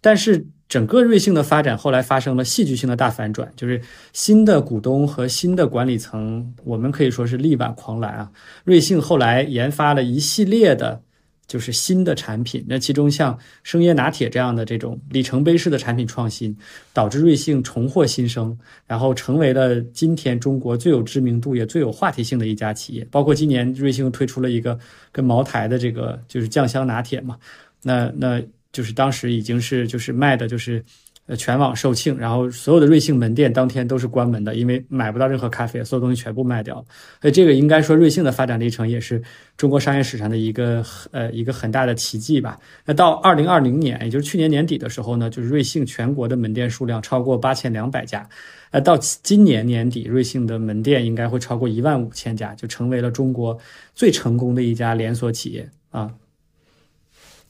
但是整个瑞幸的发展后来发生了戏剧性的大反转，就是新的股东和新的管理层，我们可以说是力挽狂澜啊。瑞幸后来研发了一系列的就是新的产品，那其中像生椰拿铁这样的这种里程碑式的产品创新，导致瑞幸重获新生，然后成为了今天中国最有知名度也最有话题性的一家企业。包括今年瑞幸推出了一个跟茅台的这个就是酱香拿铁嘛，那那就是当时已经是就是卖的就是。呃，全网售罄，然后所有的瑞幸门店当天都是关门的，因为买不到任何咖啡，所有东西全部卖掉了。所以这个应该说瑞幸的发展历程也是中国商业史上的一个呃一个很大的奇迹吧。那到二零二零年，也就是去年年底的时候呢，就是瑞幸全国的门店数量超过八千两百家，呃，到今年年底，瑞幸的门店应该会超过一万五千家，就成为了中国最成功的一家连锁企业啊。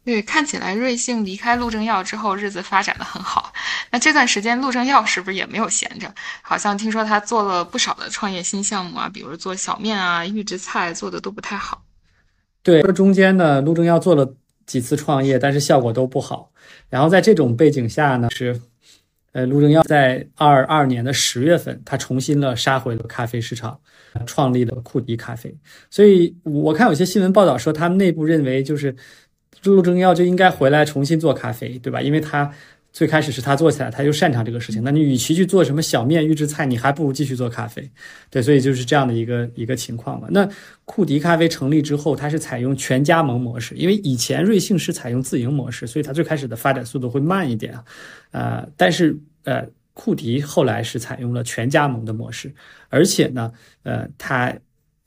对，看起来瑞幸离开陆正耀之后，日子发展的很好。那这段时间，陆正耀是不是也没有闲着？好像听说他做了不少的创业新项目啊，比如做小面啊、预制菜，做的都不太好。对，这中间呢，陆正耀做了几次创业，但是效果都不好。然后在这种背景下呢，是，呃，陆正耀在二二年的十月份，他重新了杀回了咖啡市场，创立了库迪咖啡。所以我看有些新闻报道说，他们内部认为就是。陆正耀就应该回来重新做咖啡，对吧？因为他最开始是他做起来，他就擅长这个事情。那你与其去做什么小面预制菜，你还不如继续做咖啡，对。所以就是这样的一个一个情况嘛。那库迪咖啡成立之后，它是采用全加盟模式，因为以前瑞幸是采用自营模式，所以它最开始的发展速度会慢一点啊。呃，但是呃，库迪后来是采用了全加盟的模式，而且呢，呃，它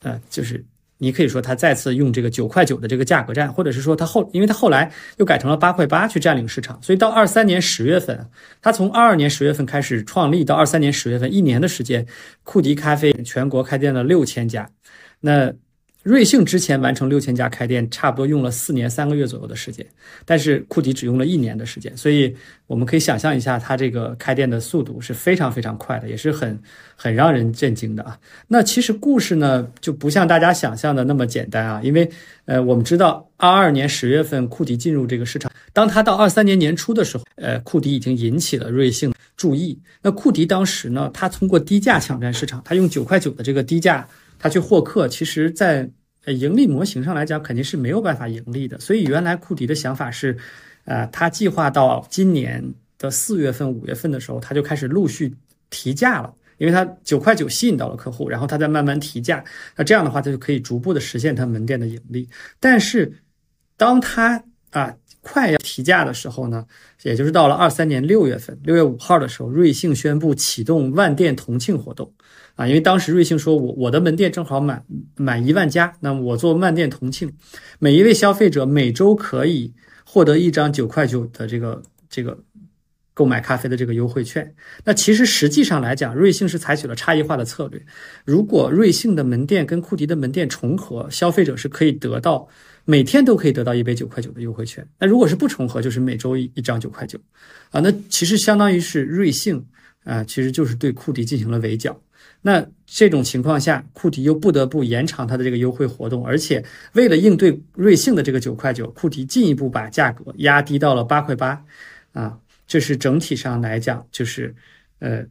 呃就是。你可以说他再次用这个九块九的这个价格战，或者是说他后，因为他后来又改成了八块八去占领市场，所以到二三年十月份，他从二二年十月份开始创立到二三年十月份一年的时间，库迪咖啡全国开店了六千家，那。瑞幸之前完成六千家开店，差不多用了四年三个月左右的时间，但是库迪只用了一年的时间，所以我们可以想象一下，它这个开店的速度是非常非常快的，也是很很让人震惊的啊。那其实故事呢，就不像大家想象的那么简单啊，因为呃，我们知道二二年十月份库迪进入这个市场，当他到二三年年初的时候，呃，库迪已经引起了瑞幸注意。那库迪当时呢，他通过低价抢占市场，他用九块九的这个低价。他去获客，其实，在盈利模型上来讲，肯定是没有办法盈利的。所以原来库迪的想法是，呃，他计划到今年的四月份、五月份的时候，他就开始陆续提价了，因为他九块九吸引到了客户，然后他再慢慢提价。那这样的话，他就可以逐步的实现他门店的盈利。但是，当他啊快要提价的时候呢，也就是到了二三年六月份，六月五号的时候，瑞幸宣布启动万店同庆活动。啊，因为当时瑞幸说，我我的门店正好满满一万家，那我做万店同庆，每一位消费者每周可以获得一张九块九的这个这个购买咖啡的这个优惠券。那其实实际上来讲，瑞幸是采取了差异化的策略。如果瑞幸的门店跟库迪的门店重合，消费者是可以得到每天都可以得到一杯九块九的优惠券。那如果是不重合，就是每周一一张九块九。啊，那其实相当于是瑞幸啊，其实就是对库迪进行了围剿。那这种情况下，库迪又不得不延长它的这个优惠活动，而且为了应对瑞幸的这个九块九，库迪进一步把价格压低到了八块八，啊，这是整体上来讲，就是，呃，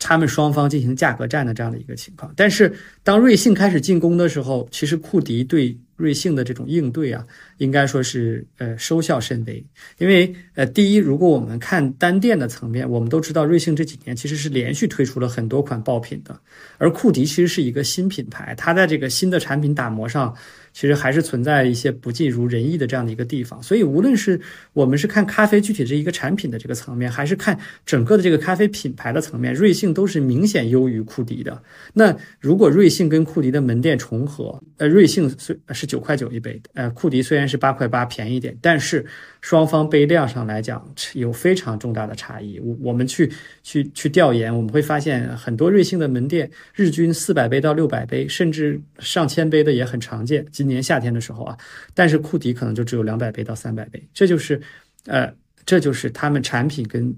他们双方进行价格战的这样的一个情况。但是当瑞幸开始进攻的时候，其实库迪对。瑞幸的这种应对啊，应该说是呃收效甚微。因为呃，第一，如果我们看单店的层面，我们都知道瑞幸这几年其实是连续推出了很多款爆品的，而库迪其实是一个新品牌，它在这个新的产品打磨上。其实还是存在一些不尽如人意的这样的一个地方，所以无论是我们是看咖啡具体这一个产品的这个层面，还是看整个的这个咖啡品牌的层面，瑞幸都是明显优于库迪的。那如果瑞幸跟库迪的门店重合，呃，瑞幸虽是九块九一杯，呃，库迪虽然是八块八便宜点，但是双方杯量上来讲有非常重大的差异。我我们去去去调研，我们会发现很多瑞幸的门店日均四百杯到六百杯，甚至上千杯的也很常见。今年夏天的时候啊，但是库迪可能就只有两百杯到三百杯，这就是，呃，这就是他们产品跟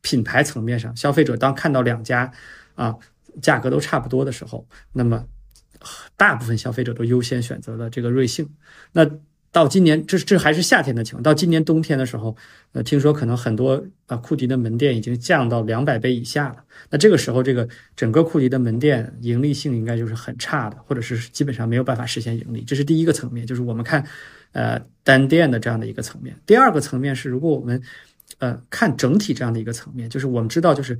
品牌层面上，消费者当看到两家啊价格都差不多的时候，那么大部分消费者都优先选择了这个瑞幸。那到今年，这这还是夏天的情况，到今年冬天的时候，呃，听说可能很多啊库迪的门店已经降到两百杯以下了。那这个时候，这个整个库迪的门店盈利性应该就是很差的，或者是基本上没有办法实现盈利。这是第一个层面，就是我们看，呃单店的这样的一个层面。第二个层面是，如果我们呃看整体这样的一个层面，就是我们知道，就是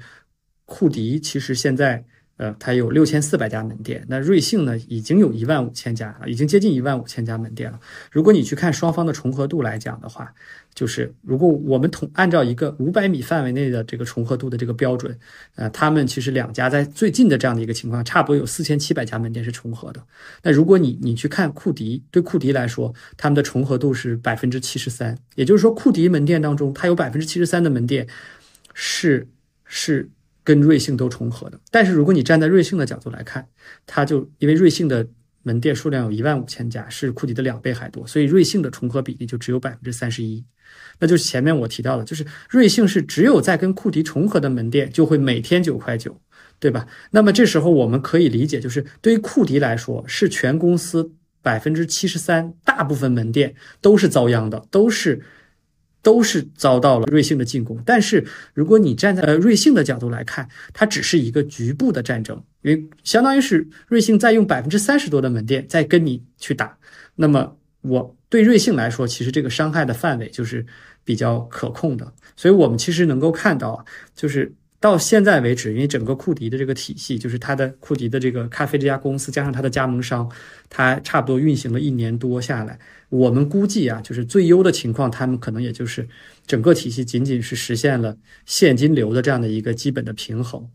库迪其实现在。呃，它有六千四百家门店，那瑞幸呢，已经有一万五千家了，已经接近一万五千家门店了。如果你去看双方的重合度来讲的话，就是如果我们统按照一个五百米范围内的这个重合度的这个标准，呃，他们其实两家在最近的这样的一个情况，差不多有四千七百家门店是重合的。那如果你你去看库迪，对库迪来说，他们的重合度是百分之七十三，也就是说，库迪门店当中，它有百分之七十三的门店是是。跟瑞幸都重合的，但是如果你站在瑞幸的角度来看，它就因为瑞幸的门店数量有一万五千家，是库迪的两倍还多，所以瑞幸的重合比例就只有百分之三十一。那就是前面我提到的，就是瑞幸是只有在跟库迪重合的门店就会每天九块九，对吧？那么这时候我们可以理解，就是对于库迪来说，是全公司百分之七十三大部分门店都是遭殃的，都是。都是遭到了瑞幸的进攻，但是如果你站在呃瑞幸的角度来看，它只是一个局部的战争，因为相当于是瑞幸在用百分之三十多的门店在跟你去打，那么我对瑞幸来说，其实这个伤害的范围就是比较可控的，所以我们其实能够看到啊，就是到现在为止，因为整个库迪的这个体系，就是它的库迪的这个咖啡这家公司加上它的加盟商，它差不多运行了一年多下来。我们估计啊，就是最优的情况，他们可能也就是整个体系仅仅是实现了现金流的这样的一个基本的平衡。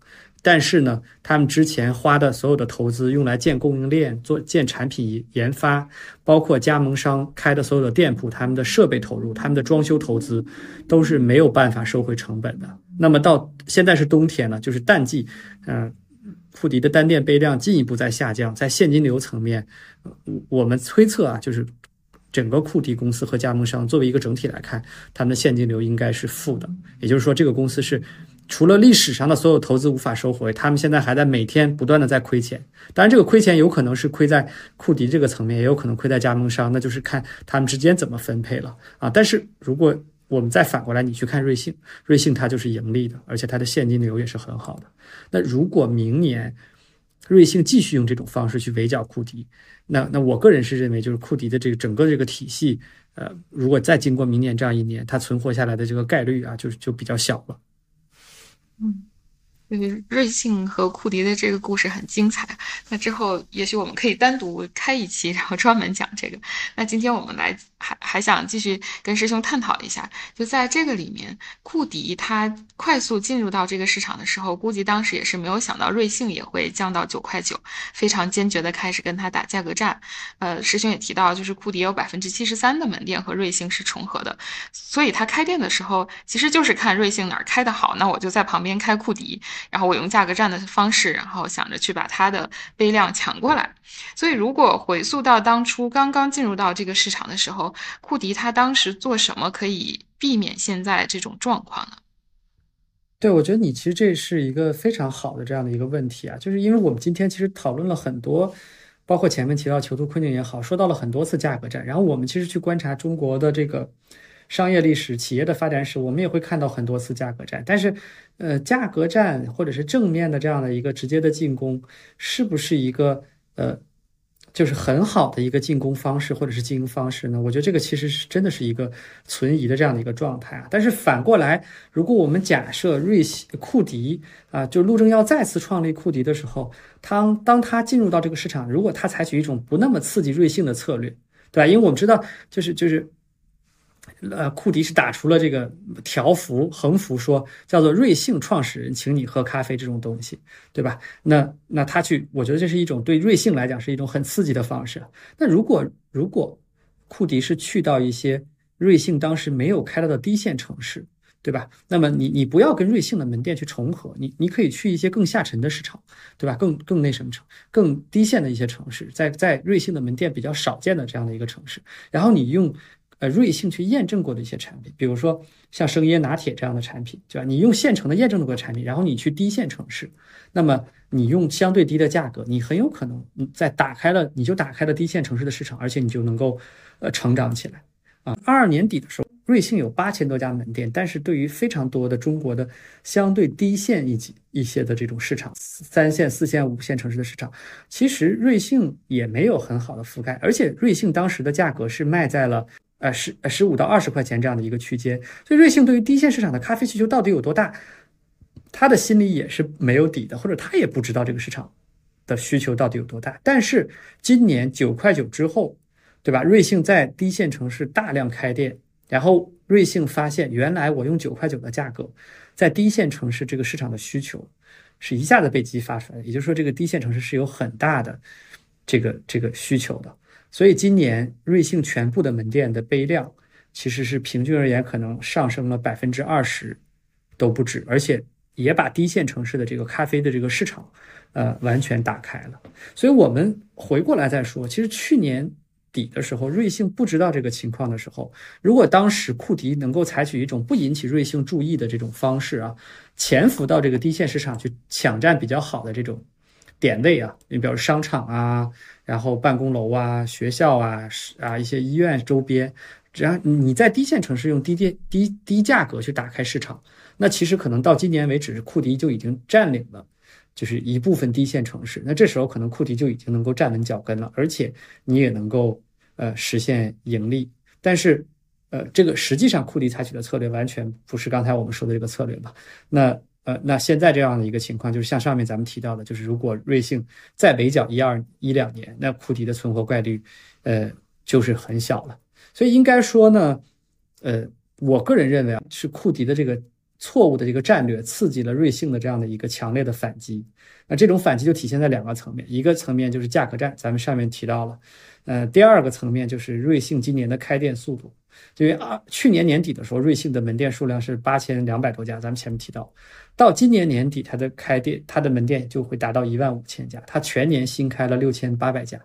但是呢，他们之前花的所有的投资，用来建供应链、做建产品研发，包括加盟商开的所有的店铺，他们的设备投入、他们的装修投资，都是没有办法收回成本的。那么到现在是冬天了，就是淡季，嗯，库迪的单店杯量进一步在下降，在现金流层面，我们推测啊，就是。整个库迪公司和加盟商作为一个整体来看，他们的现金流应该是负的。也就是说，这个公司是除了历史上的所有投资无法收回，他们现在还在每天不断的在亏钱。当然，这个亏钱有可能是亏在库迪这个层面，也有可能亏在加盟商，那就是看他们之间怎么分配了啊。但是如果我们再反过来，你去看瑞幸，瑞幸它就是盈利的，而且它的现金流也是很好的。那如果明年瑞幸继续用这种方式去围剿库迪，那那我个人是认为，就是库迪的这个整个这个体系，呃，如果再经过明年这样一年，它存活下来的这个概率啊，就就比较小了。嗯。对，瑞幸和库迪的这个故事很精彩。那之后也许我们可以单独开一期，然后专门讲这个。那今天我们来还还想继续跟师兄探讨一下，就在这个里面，库迪他快速进入到这个市场的时候，估计当时也是没有想到瑞幸也会降到九块九，非常坚决的开始跟他打价格战。呃，师兄也提到，就是库迪有百分之七十三的门店和瑞幸是重合的，所以他开店的时候其实就是看瑞幸哪儿开的好，那我就在旁边开库迪。然后我用价格战的方式，然后想着去把它的杯量抢过来。所以，如果回溯到当初刚刚进入到这个市场的时候，库迪他当时做什么可以避免现在这种状况呢？对，我觉得你其实这是一个非常好的这样的一个问题啊，就是因为我们今天其实讨论了很多，包括前面提到囚徒困境也好，说到了很多次价格战。然后我们其实去观察中国的这个。商业历史、企业的发展史，我们也会看到很多次价格战。但是，呃，价格战或者是正面的这样的一个直接的进攻，是不是一个呃，就是很好的一个进攻方式或者是经营方式呢？我觉得这个其实是真的是一个存疑的这样的一个状态啊。但是反过来，如果我们假设瑞西库迪啊，就陆正耀再次创立库迪的时候，当当他进入到这个市场，如果他采取一种不那么刺激瑞幸的策略，对吧？因为我们知道，就是就是。呃，库迪是打出了这个条幅、横幅，说叫做“瑞幸创始人请你喝咖啡”这种东西，对吧？那那他去，我觉得这是一种对瑞幸来讲是一种很刺激的方式。那如果如果库迪是去到一些瑞幸当时没有开到的低线城市，对吧？那么你你不要跟瑞幸的门店去重合，你你可以去一些更下沉的市场，对吧？更更那什么城，更低线的一些城市，在在瑞幸的门店比较少见的这样的一个城市，然后你用。呃，瑞幸去验证过的一些产品，比如说像生椰拿铁这样的产品，对吧？你用现成的验证过的产品，然后你去低线城市，那么你用相对低的价格，你很有可能在打开了，你就打开了低线城市的市场，而且你就能够呃成长起来啊。二二年底的时候，瑞幸有八千多家门店，但是对于非常多的中国的相对低线一级一些的这种市场，三线、四线、五线城市的市场，其实瑞幸也没有很好的覆盖，而且瑞幸当时的价格是卖在了呃十十五到二十块钱这样的一个区间，所以瑞幸对于低线市场的咖啡需求到底有多大，他的心里也是没有底的，或者他也不知道这个市场的需求到底有多大。但是今年九块九之后。对吧？瑞幸在低线城市大量开店，然后瑞幸发现，原来我用九块九的价格，在低线城市这个市场的需求，是一下子被激发出来。也就是说，这个低线城市是有很大的这个这个需求的。所以今年瑞幸全部的门店的杯量，其实是平均而言可能上升了百分之二十都不止，而且也把低线城市的这个咖啡的这个市场，呃，完全打开了。所以我们回过来再说，其实去年。底的时候，瑞幸不知道这个情况的时候，如果当时库迪能够采取一种不引起瑞幸注意的这种方式啊，潜伏到这个低线市场去抢占比较好的这种点位啊，你比如商场啊，然后办公楼啊、学校啊、啊一些医院周边，只要你在低线城市用低低低低价格去打开市场，那其实可能到今年为止，库迪就已经占领了。就是一部分低线城市，那这时候可能库迪就已经能够站稳脚跟了，而且你也能够呃实现盈利。但是，呃，这个实际上库迪采取的策略完全不是刚才我们说的这个策略吧？那呃，那现在这样的一个情况，就是像上面咱们提到的，就是如果瑞幸再围剿一二一两年，那库迪的存活概率，呃，就是很小了。所以应该说呢，呃，我个人认为啊，是库迪的这个。错误的这个战略刺激了瑞幸的这样的一个强烈的反击，那这种反击就体现在两个层面，一个层面就是价格战，咱们上面提到了，呃，第二个层面就是瑞幸今年的开店速度，因为啊，去年年底的时候，瑞幸的门店数量是八千两百多家，咱们前面提到，到今年年底它的开店，它的门店就会达到一万五千家，它全年新开了六千八百家。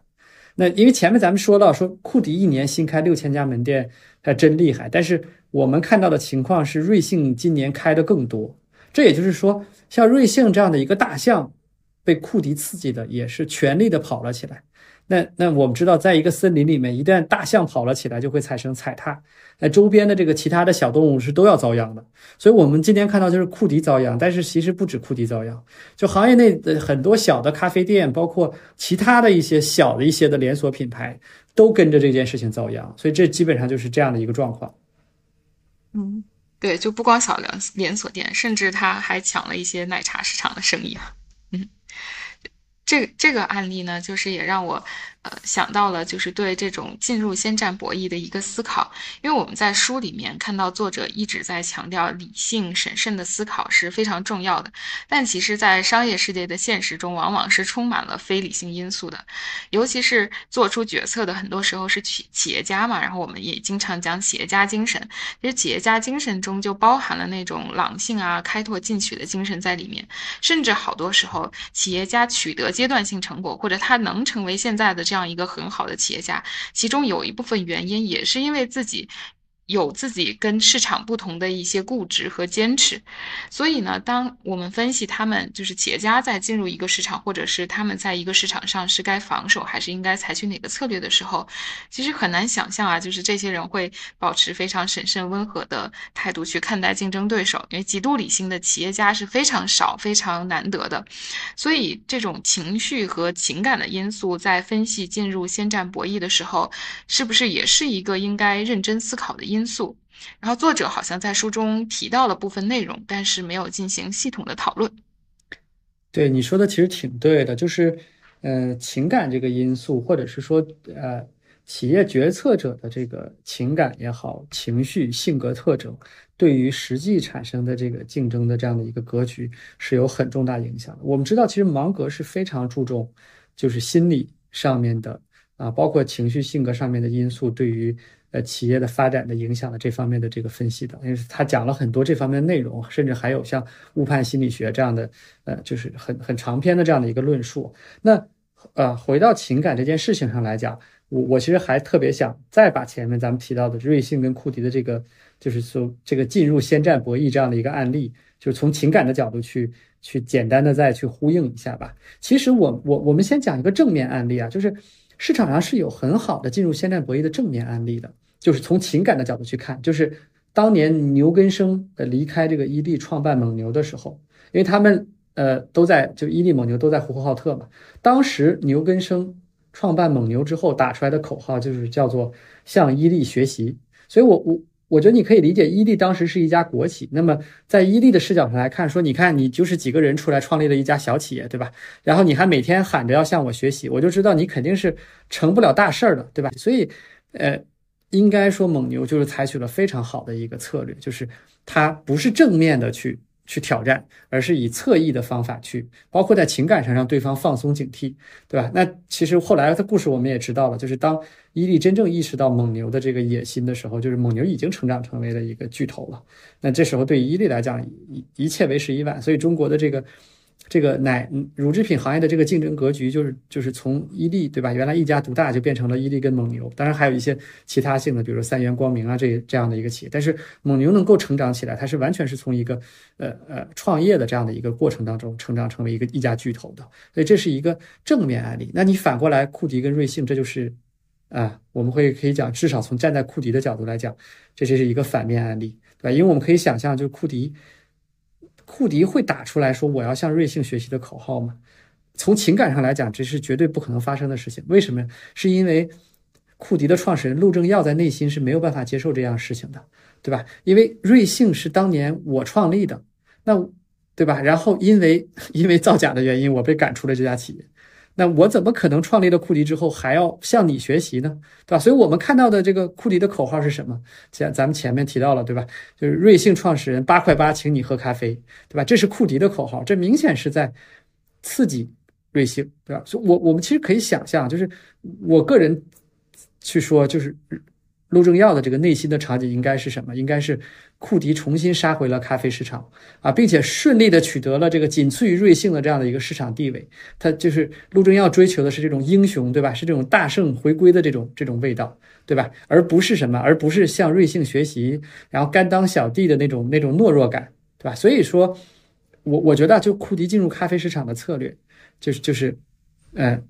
那因为前面咱们说到说库迪一年新开六千家门店，还真厉害。但是我们看到的情况是，瑞幸今年开的更多。这也就是说，像瑞幸这样的一个大象，被库迪刺激的也是全力的跑了起来。那那我们知道，在一个森林里面，一旦大象跑了起来，就会产生踩踏，那周边的这个其他的小动物是都要遭殃的。所以，我们今天看到就是库迪遭殃，但是其实不止库迪遭殃，就行业内的很多小的咖啡店，包括其他的一些小的一些的连锁品牌，都跟着这件事情遭殃。所以，这基本上就是这样的一个状况。嗯，对，就不光小连连锁店，甚至他还抢了一些奶茶市场的生意啊。这这个案例呢，就是也让我。呃，想到了就是对这种进入先占博弈的一个思考，因为我们在书里面看到作者一直在强调理性审慎的思考是非常重要的，但其实，在商业世界的现实中，往往是充满了非理性因素的，尤其是做出决策的很多时候是企企业家嘛，然后我们也经常讲企业家精神，其实企业家精神中就包含了那种狼性啊、开拓进取的精神在里面，甚至好多时候，企业家取得阶段性成果，或者他能成为现在的。这样一个很好的企业家，其中有一部分原因也是因为自己。有自己跟市场不同的一些固执和坚持，所以呢，当我们分析他们就是企业家在进入一个市场，或者是他们在一个市场上是该防守还是应该采取哪个策略的时候，其实很难想象啊，就是这些人会保持非常审慎温和的态度去看待竞争对手，因为极度理性的企业家是非常少、非常难得的，所以这种情绪和情感的因素在分析进入先占博弈的时候，是不是也是一个应该认真思考的因？因素，然后作者好像在书中提到了部分内容，但是没有进行系统的讨论。对你说的其实挺对的，就是，呃，情感这个因素，或者是说，呃，企业决策者的这个情感也好，情绪、性格特征，对于实际产生的这个竞争的这样的一个格局是有很重大影响的。我们知道，其实芒格是非常注重，就是心理上面的啊，包括情绪、性格上面的因素对于。呃，企业的发展的影响的这方面的这个分析的，因为他讲了很多这方面的内容，甚至还有像误判心理学这样的，呃，就是很很长篇的这样的一个论述。那呃，回到情感这件事情上来讲，我我其实还特别想再把前面咱们提到的瑞幸跟库迪的这个，就是说这个进入先占博弈这样的一个案例，就是从情感的角度去去简单的再去呼应一下吧。其实我我我们先讲一个正面案例啊，就是。市场上是有很好的进入先占博弈的正面案例的，就是从情感的角度去看，就是当年牛根生呃离开这个伊利创办蒙牛的时候，因为他们呃都在就伊利蒙牛都在呼和浩特嘛，当时牛根生创办蒙牛之后打出来的口号就是叫做向伊利学习，所以我我。我觉得你可以理解，伊利当时是一家国企。那么，在伊利的视角上来看，说你看，你就是几个人出来创立了一家小企业，对吧？然后你还每天喊着要向我学习，我就知道你肯定是成不了大事儿的，对吧？所以，呃，应该说蒙牛就是采取了非常好的一个策略，就是它不是正面的去。去挑战，而是以侧翼的方法去，包括在情感上让对方放松警惕，对吧？那其实后来的故事我们也知道了，就是当伊利真正意识到蒙牛的这个野心的时候，就是蒙牛已经成长成为了一个巨头了。那这时候对伊利来讲，一一切为时已晚。所以中国的这个。这个奶乳制品行业的这个竞争格局，就是就是从伊利对吧？原来一家独大，就变成了伊利跟蒙牛。当然还有一些其他性的，比如说三元光明啊，这这样的一个企业。但是蒙牛能够成长起来，它是完全是从一个呃呃创业的这样的一个过程当中成长成为一个一家巨头的。所以这是一个正面案例。那你反过来，库迪跟瑞幸，这就是啊，我们会可以讲，至少从站在库迪的角度来讲，这这是一个反面案例，对吧？因为我们可以想象，就是库迪。库迪会打出来说我要向瑞幸学习的口号吗？从情感上来讲，这是绝对不可能发生的事情。为什么？是因为库迪的创始人陆正耀在内心是没有办法接受这样事情的，对吧？因为瑞幸是当年我创立的，那对吧？然后因为 (laughs) 因为造假的原因，我被赶出了这家企业。那我怎么可能创立了库迪之后还要向你学习呢？对吧？所以我们看到的这个库迪的口号是什么？前咱们前面提到了，对吧？就是瑞幸创始人八块八请你喝咖啡，对吧？这是库迪的口号，这明显是在刺激瑞幸，对吧？所以我我们其实可以想象，就是我个人去说，就是。陆正耀的这个内心的场景应该是什么？应该是库迪重新杀回了咖啡市场啊，并且顺利的取得了这个仅次于瑞幸的这样的一个市场地位。他就是陆正耀追求的是这种英雄，对吧？是这种大胜回归的这种这种味道，对吧？而不是什么，而不是向瑞幸学习，然后甘当小弟的那种那种懦弱感，对吧？所以说，我我觉得就库迪进入咖啡市场的策略，就是就是，嗯，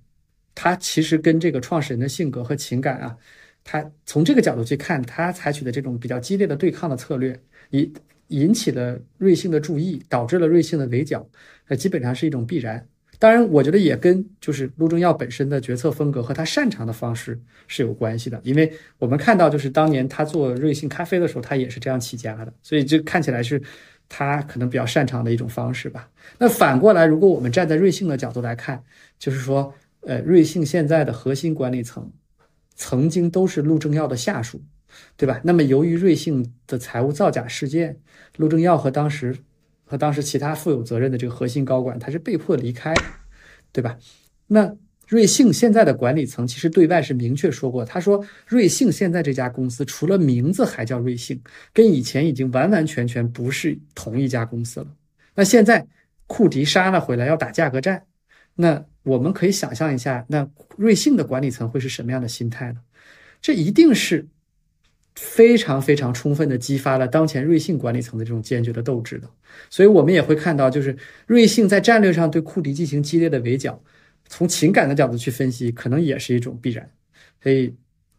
他其实跟这个创始人的性格和情感啊。他从这个角度去看，他采取的这种比较激烈的对抗的策略，引引起了瑞幸的注意，导致了瑞幸的围剿，那基本上是一种必然。当然，我觉得也跟就是陆正耀本身的决策风格和他擅长的方式是有关系的。因为我们看到，就是当年他做瑞幸咖啡的时候，他也是这样起家的，所以就看起来是他可能比较擅长的一种方式吧。那反过来，如果我们站在瑞幸的角度来看，就是说，呃，瑞幸现在的核心管理层。曾经都是陆正耀的下属，对吧？那么由于瑞幸的财务造假事件，陆正耀和当时和当时其他负有责任的这个核心高管，他是被迫离开，对吧？那瑞幸现在的管理层其实对外是明确说过，他说瑞幸现在这家公司除了名字还叫瑞幸，跟以前已经完完全全不是同一家公司了。那现在库迪杀了回来要打价格战，那。我们可以想象一下，那瑞幸的管理层会是什么样的心态呢？这一定是非常非常充分的激发了当前瑞幸管理层的这种坚决的斗志的。所以，我们也会看到，就是瑞幸在战略上对库迪进行激烈的围剿，从情感的角度去分析，可能也是一种必然。所以，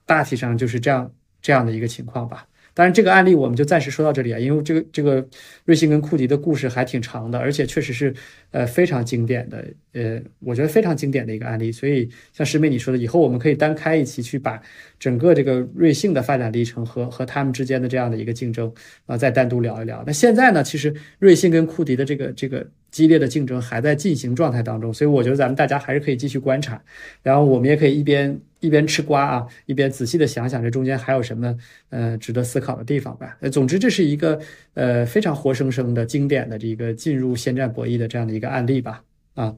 大体上就是这样这样的一个情况吧。当然，这个案例我们就暂时说到这里啊，因为这个这个瑞幸跟库迪的故事还挺长的，而且确实是呃非常经典的，呃，我觉得非常经典的一个案例。所以像师妹你说的，以后我们可以单开一期去把整个这个瑞幸的发展历程和和他们之间的这样的一个竞争啊，再单独聊一聊。那现在呢，其实瑞幸跟库迪的这个这个。激烈的竞争还在进行状态当中，所以我觉得咱们大家还是可以继续观察，然后我们也可以一边一边吃瓜啊，一边仔细的想想这中间还有什么呃值得思考的地方吧。呃，总之这是一个呃非常活生生的经典的这个进入现战博弈的这样的一个案例吧。啊，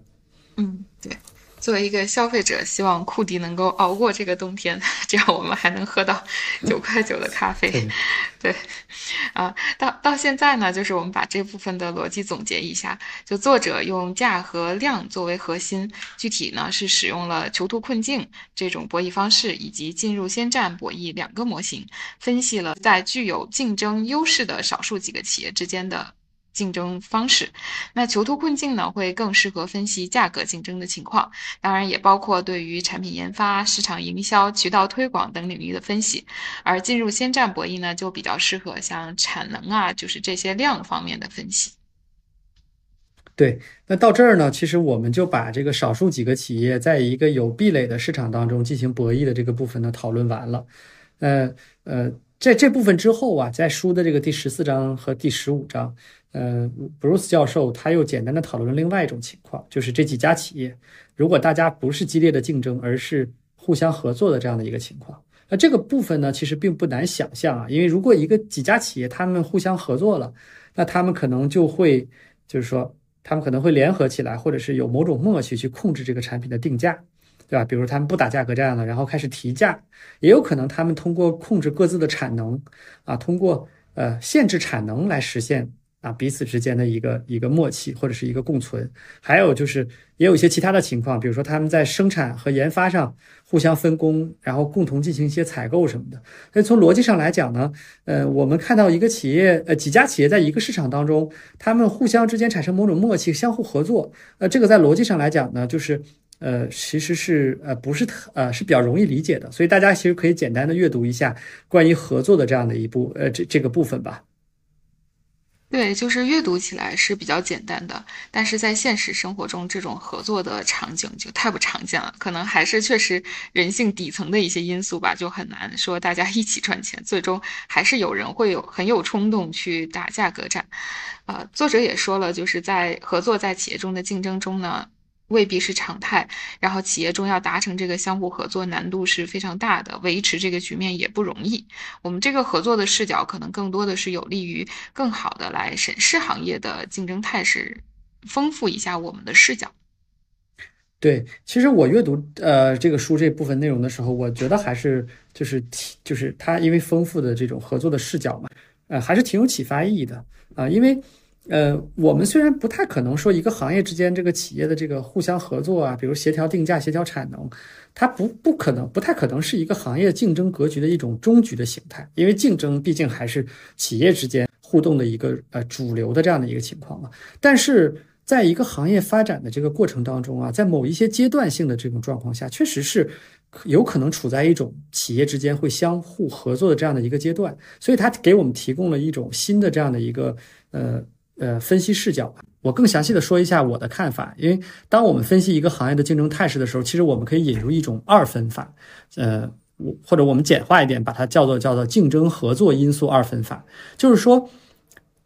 嗯，对。作为一个消费者，希望库迪能够熬过这个冬天，(laughs) 这样我们还能喝到九块九的咖啡。对，啊，到到现在呢，就是我们把这部分的逻辑总结一下。就作者用价和量作为核心，具体呢是使用了囚徒困境这种博弈方式，以及进入先占博弈两个模型，分析了在具有竞争优势的少数几个企业之间的竞争方式。那囚徒困境呢，会更适合分析价格竞争的情况，当然也包括对于产品研发、市场营销、渠道推广等领域的分析。而进入先占博弈呢，就比较适合像产能啊，就是这些量方面的分析。对，那到这儿呢，其实我们就把这个少数几个企业在一个有壁垒的市场当中进行博弈的这个部分呢讨论完了。呃呃，在这部分之后啊，在书的这个第十四章和第十五章，呃，Bruce 教授他又简单的讨论了另外一种情况，就是这几家企业，如果大家不是激烈的竞争，而是互相合作的这样的一个情况，那这个部分呢，其实并不难想象啊，因为如果一个几家企业他们互相合作了，那他们可能就会就是说。他们可能会联合起来，或者是有某种默契去控制这个产品的定价，对吧？比如他们不打价格战了，然后开始提价，也有可能他们通过控制各自的产能，啊，通过呃限制产能来实现。啊，彼此之间的一个一个默契或者是一个共存，还有就是也有一些其他的情况，比如说他们在生产和研发上互相分工，然后共同进行一些采购什么的。所以从逻辑上来讲呢，呃，我们看到一个企业，呃，几家企业在一个市场当中，他们互相之间产生某种默契，相互合作。呃，这个在逻辑上来讲呢，就是呃，其实是呃不是特呃是比较容易理解的。所以大家其实可以简单的阅读一下关于合作的这样的一部呃这这个部分吧。对，就是阅读起来是比较简单的，但是在现实生活中，这种合作的场景就太不常见了。可能还是确实人性底层的一些因素吧，就很难说大家一起赚钱。最终还是有人会有很有冲动去打价格战。啊，作者也说了，就是在合作在企业中的竞争中呢。未必是常态，然后企业中要达成这个相互合作难度是非常大的，维持这个局面也不容易。我们这个合作的视角可能更多的是有利于更好的来审视行业的竞争态势，丰富一下我们的视角。对，其实我阅读呃这个书这部分内容的时候，我觉得还是就是就是它因为丰富的这种合作的视角嘛，呃还是挺有启发意义的啊，因为。呃，我们虽然不太可能说一个行业之间这个企业的这个互相合作啊，比如协调定价、协调产能，它不不可能、不太可能是一个行业竞争格局的一种终局的形态，因为竞争毕竟还是企业之间互动的一个呃主流的这样的一个情况嘛。但是在一个行业发展的这个过程当中啊，在某一些阶段性的这种状况下，确实是有可能处在一种企业之间会相互合作的这样的一个阶段，所以它给我们提供了一种新的这样的一个呃。呃，分析视角，我更详细的说一下我的看法。因为当我们分析一个行业的竞争态势的时候，其实我们可以引入一种二分法，呃，或者我们简化一点，把它叫做叫做竞争合作因素二分法。(laughs) 就是说，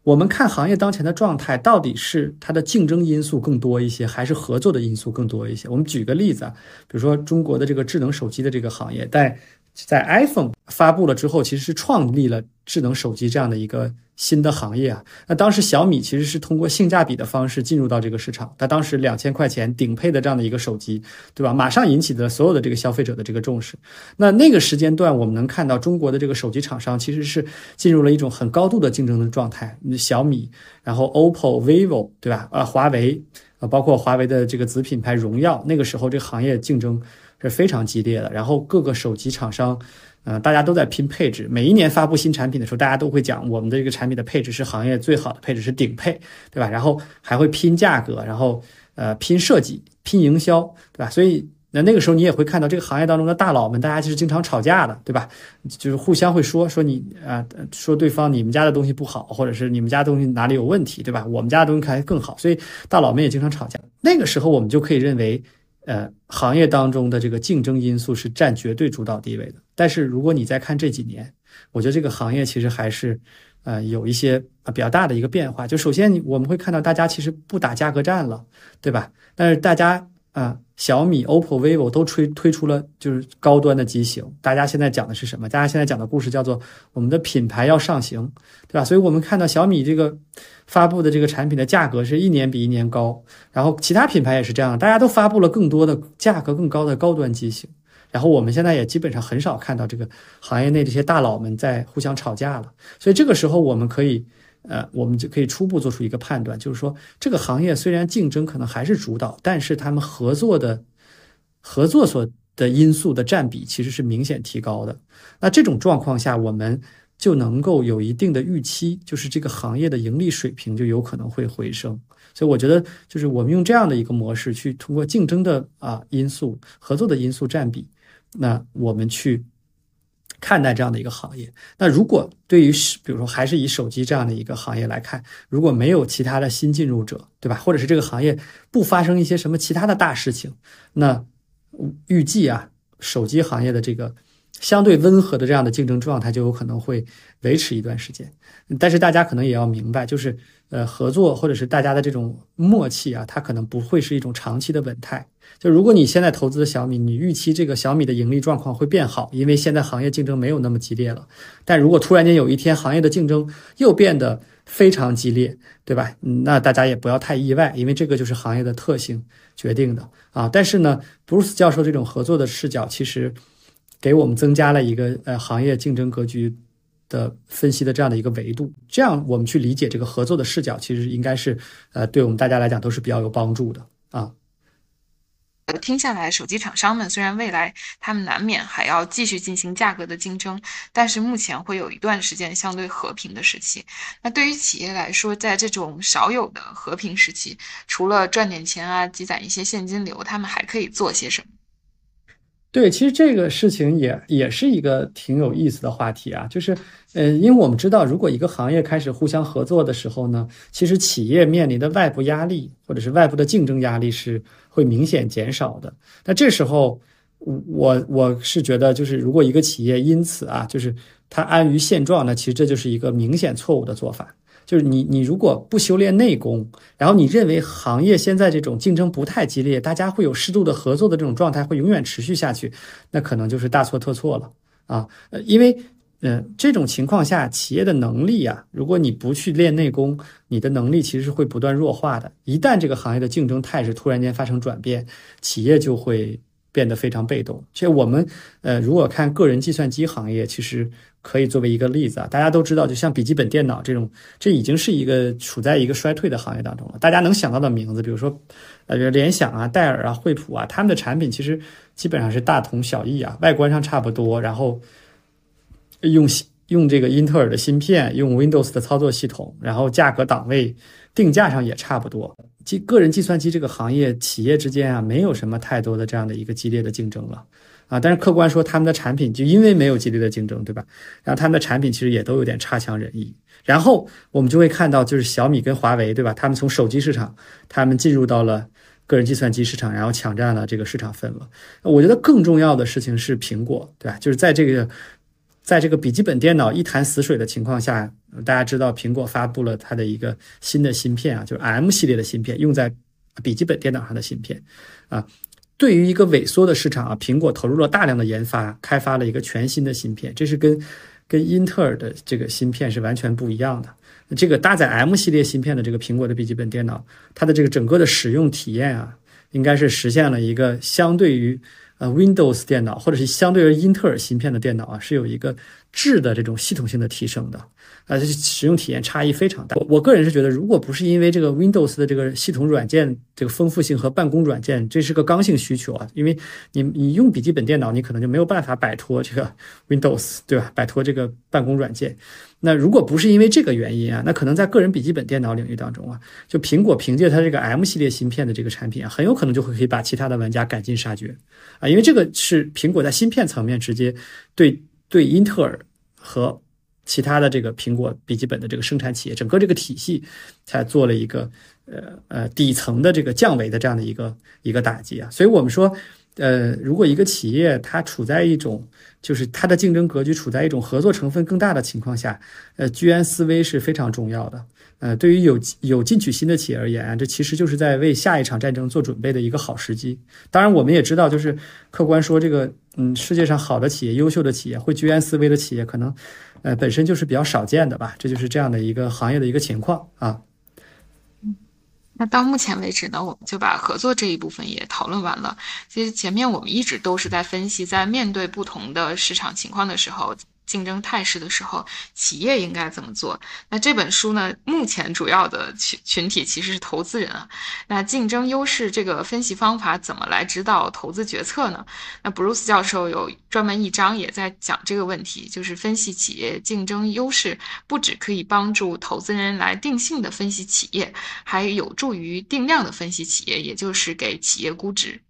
我们看行业当前的状态，到底是它的竞争因素更多一些，还是合作的因素更多一些？我们举个例子啊，比如说中国的这个智能手机的这个行业，在在 iPhone 发布了之后，其实是创立了智能手机这样的一个新的行业啊。那当时小米其实是通过性价比的方式进入到这个市场，它当时两千块钱顶配的这样的一个手机，对吧？马上引起的所有的这个消费者的这个重视。那那个时间段，我们能看到中国的这个手机厂商其实是进入了一种很高度的竞争的状态。小米，然后 OPPO、vivo，对吧？呃，华为，呃，包括华为的这个子品牌荣耀，那个时候这个行业竞争。是非常激烈的，然后各个手机厂商，嗯，大家都在拼配置。每一年发布新产品的时候，大家都会讲我们的这个产品的配置是行业最好的配置，是顶配，对吧？然后还会拼价格，然后呃拼设计、拼营销，对吧？所以那那个时候你也会看到这个行业当中的大佬们，大家其实经常吵架的，对吧？就是互相会说说你啊，说对方你们家的东西不好，或者是你们家东西哪里有问题，对吧？我们家的东西还更好，所以大佬们也经常吵架。那个时候我们就可以认为。呃，行业当中的这个竞争因素是占绝对主导地位的。但是如果你再看这几年，我觉得这个行业其实还是，呃，有一些啊比较大的一个变化。就首先，我们会看到大家其实不打价格战了，对吧？但是大家。啊，小米、OPPO、vivo 都推推出了就是高端的机型。大家现在讲的是什么？大家现在讲的故事叫做我们的品牌要上行，对吧？所以我们看到小米这个发布的这个产品的价格是一年比一年高，然后其他品牌也是这样，大家都发布了更多的价格更高的高端机型。然后我们现在也基本上很少看到这个行业内这些大佬们在互相吵架了。所以这个时候我们可以。呃，我们就可以初步做出一个判断，就是说这个行业虽然竞争可能还是主导，但是他们合作的合作所的因素的占比其实是明显提高的。那这种状况下，我们就能够有一定的预期，就是这个行业的盈利水平就有可能会回升。所以我觉得，就是我们用这样的一个模式去通过竞争的啊因素、合作的因素占比，那我们去看待这样的一个行业。那如果对于比如说还是以手机这样的一个行业来看，如果没有其他的新进入者，对吧？或者是这个行业不发生一些什么其他的大事情，那预计啊，手机行业的这个。相对温和的这样的竞争状态就有可能会维持一段时间，但是大家可能也要明白，就是呃合作或者是大家的这种默契啊，它可能不会是一种长期的稳态。就如果你现在投资的小米，你预期这个小米的盈利状况会变好，因为现在行业竞争没有那么激烈了。但如果突然间有一天行业的竞争又变得非常激烈，对吧？那大家也不要太意外，因为这个就是行业的特性决定的啊。但是呢，布鲁斯教授这种合作的视角其实。给我们增加了一个呃行业竞争格局的分析的这样的一个维度，这样我们去理解这个合作的视角，其实应该是呃对我们大家来讲都是比较有帮助的啊。听下来，手机厂商们虽然未来他们难免还要继续进行价格的竞争，但是目前会有一段时间相对和平的时期。那对于企业来说，在这种少有的和平时期，除了赚点钱啊，积攒一些现金流，他们还可以做些什么？对，其实这个事情也也是一个挺有意思的话题啊，就是，呃，因为我们知道，如果一个行业开始互相合作的时候呢，其实企业面临的外部压力或者是外部的竞争压力是会明显减少的。那这时候，我我是觉得，就是如果一个企业因此啊，就是它安于现状，那其实这就是一个明显错误的做法。就是你，你如果不修炼内功，然后你认为行业现在这种竞争不太激烈，大家会有适度的合作的这种状态会永远持续下去，那可能就是大错特错了啊！呃，因为，嗯，这种情况下，企业的能力啊，如果你不去练内功，你的能力其实是会不断弱化的。一旦这个行业的竞争态势突然间发生转变，企业就会变得非常被动。其实我们，呃，如果看个人计算机行业，其实。可以作为一个例子啊，大家都知道，就像笔记本电脑这种，这已经是一个处在一个衰退的行业当中了。大家能想到的名字，比如说，呃，联想啊、戴尔啊、惠普啊，他们的产品其实基本上是大同小异啊，外观上差不多，然后用用这个英特尔的芯片，用 Windows 的操作系统，然后价格档位定价上也差不多。计个人计算机这个行业，企业之间啊，没有什么太多的这样的一个激烈的竞争了。啊，但是客观说，他们的产品就因为没有激烈的竞争，对吧？然后他们的产品其实也都有点差强人意。然后我们就会看到，就是小米跟华为，对吧？他们从手机市场，他们进入到了个人计算机市场，然后抢占了这个市场份额。我觉得更重要的事情是苹果，对吧？就是在这个，在这个笔记本电脑一潭死水的情况下，大家知道苹果发布了它的一个新的芯片啊，就是 M 系列的芯片，用在笔记本电脑上的芯片，啊。对于一个萎缩的市场啊，苹果投入了大量的研发，开发了一个全新的芯片，这是跟跟英特尔的这个芯片是完全不一样的。这个搭载 M 系列芯片的这个苹果的笔记本电脑，它的这个整个的使用体验啊，应该是实现了一个相对于呃 Windows 电脑或者是相对于英特尔芯片的电脑啊，是有一个质的这种系统性的提升的。啊，这使用体验差异非常大。我我个人是觉得，如果不是因为这个 Windows 的这个系统软件这个丰富性和办公软件，这是个刚性需求啊。因为你你用笔记本电脑，你可能就没有办法摆脱这个 Windows，对吧？摆脱这个办公软件。那如果不是因为这个原因啊，那可能在个人笔记本电脑领域当中啊，就苹果凭借它这个 M 系列芯片的这个产品啊，很有可能就会可以把其他的玩家赶尽杀绝啊。因为这个是苹果在芯片层面直接对对英特尔和其他的这个苹果笔记本的这个生产企业，整个这个体系才做了一个呃呃底层的这个降维的这样的一个一个打击啊，所以我们说，呃，如果一个企业它处在一种就是它的竞争格局处在一种合作成分更大的情况下，呃，居安思危是非常重要的。呃，对于有有进取心的企业而言，这其实就是在为下一场战争做准备的一个好时机。当然，我们也知道，就是客观说，这个嗯，世界上好的企业、优秀的企业、会居安思危的企业，可能呃本身就是比较少见的吧。这就是这样的一个行业的一个情况啊。那到目前为止呢，我们就把合作这一部分也讨论完了。其实前面我们一直都是在分析，在面对不同的市场情况的时候。竞争态势的时候，企业应该怎么做？那这本书呢，目前主要的群群体其实是投资人啊。那竞争优势这个分析方法怎么来指导投资决策呢？那布鲁斯教授有专门一章也在讲这个问题，就是分析企业竞争优势，不只可以帮助投资人来定性的分析企业，还有助于定量的分析企业，也就是给企业估值。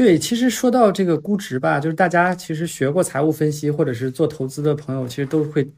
对，其实说到这个估值吧，就是大家其实学过财务分析或者是做投资的朋友，其实都会，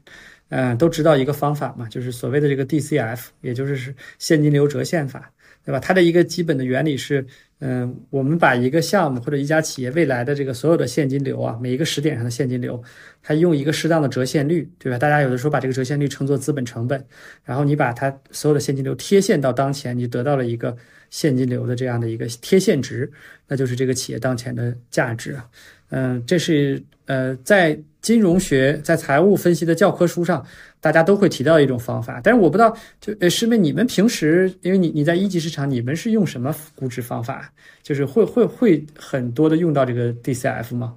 嗯，都知道一个方法嘛，就是所谓的这个 DCF，也就是是现金流折现法，对吧？它的一个基本的原理是，嗯，我们把一个项目或者一家企业未来的这个所有的现金流啊，每一个时点上的现金流，它用一个适当的折现率，对吧？大家有的时候把这个折现率称作资本成本，然后你把它所有的现金流贴现到当前，你得到了一个。现金流的这样的一个贴现值，那就是这个企业当前的价值啊。嗯，这是呃，在金融学、在财务分析的教科书上，大家都会提到一种方法。但是我不知道，就呃，师妹，你们平时因为你你在一级市场，你们是用什么估值方法？就是会会会很多的用到这个 DCF 吗？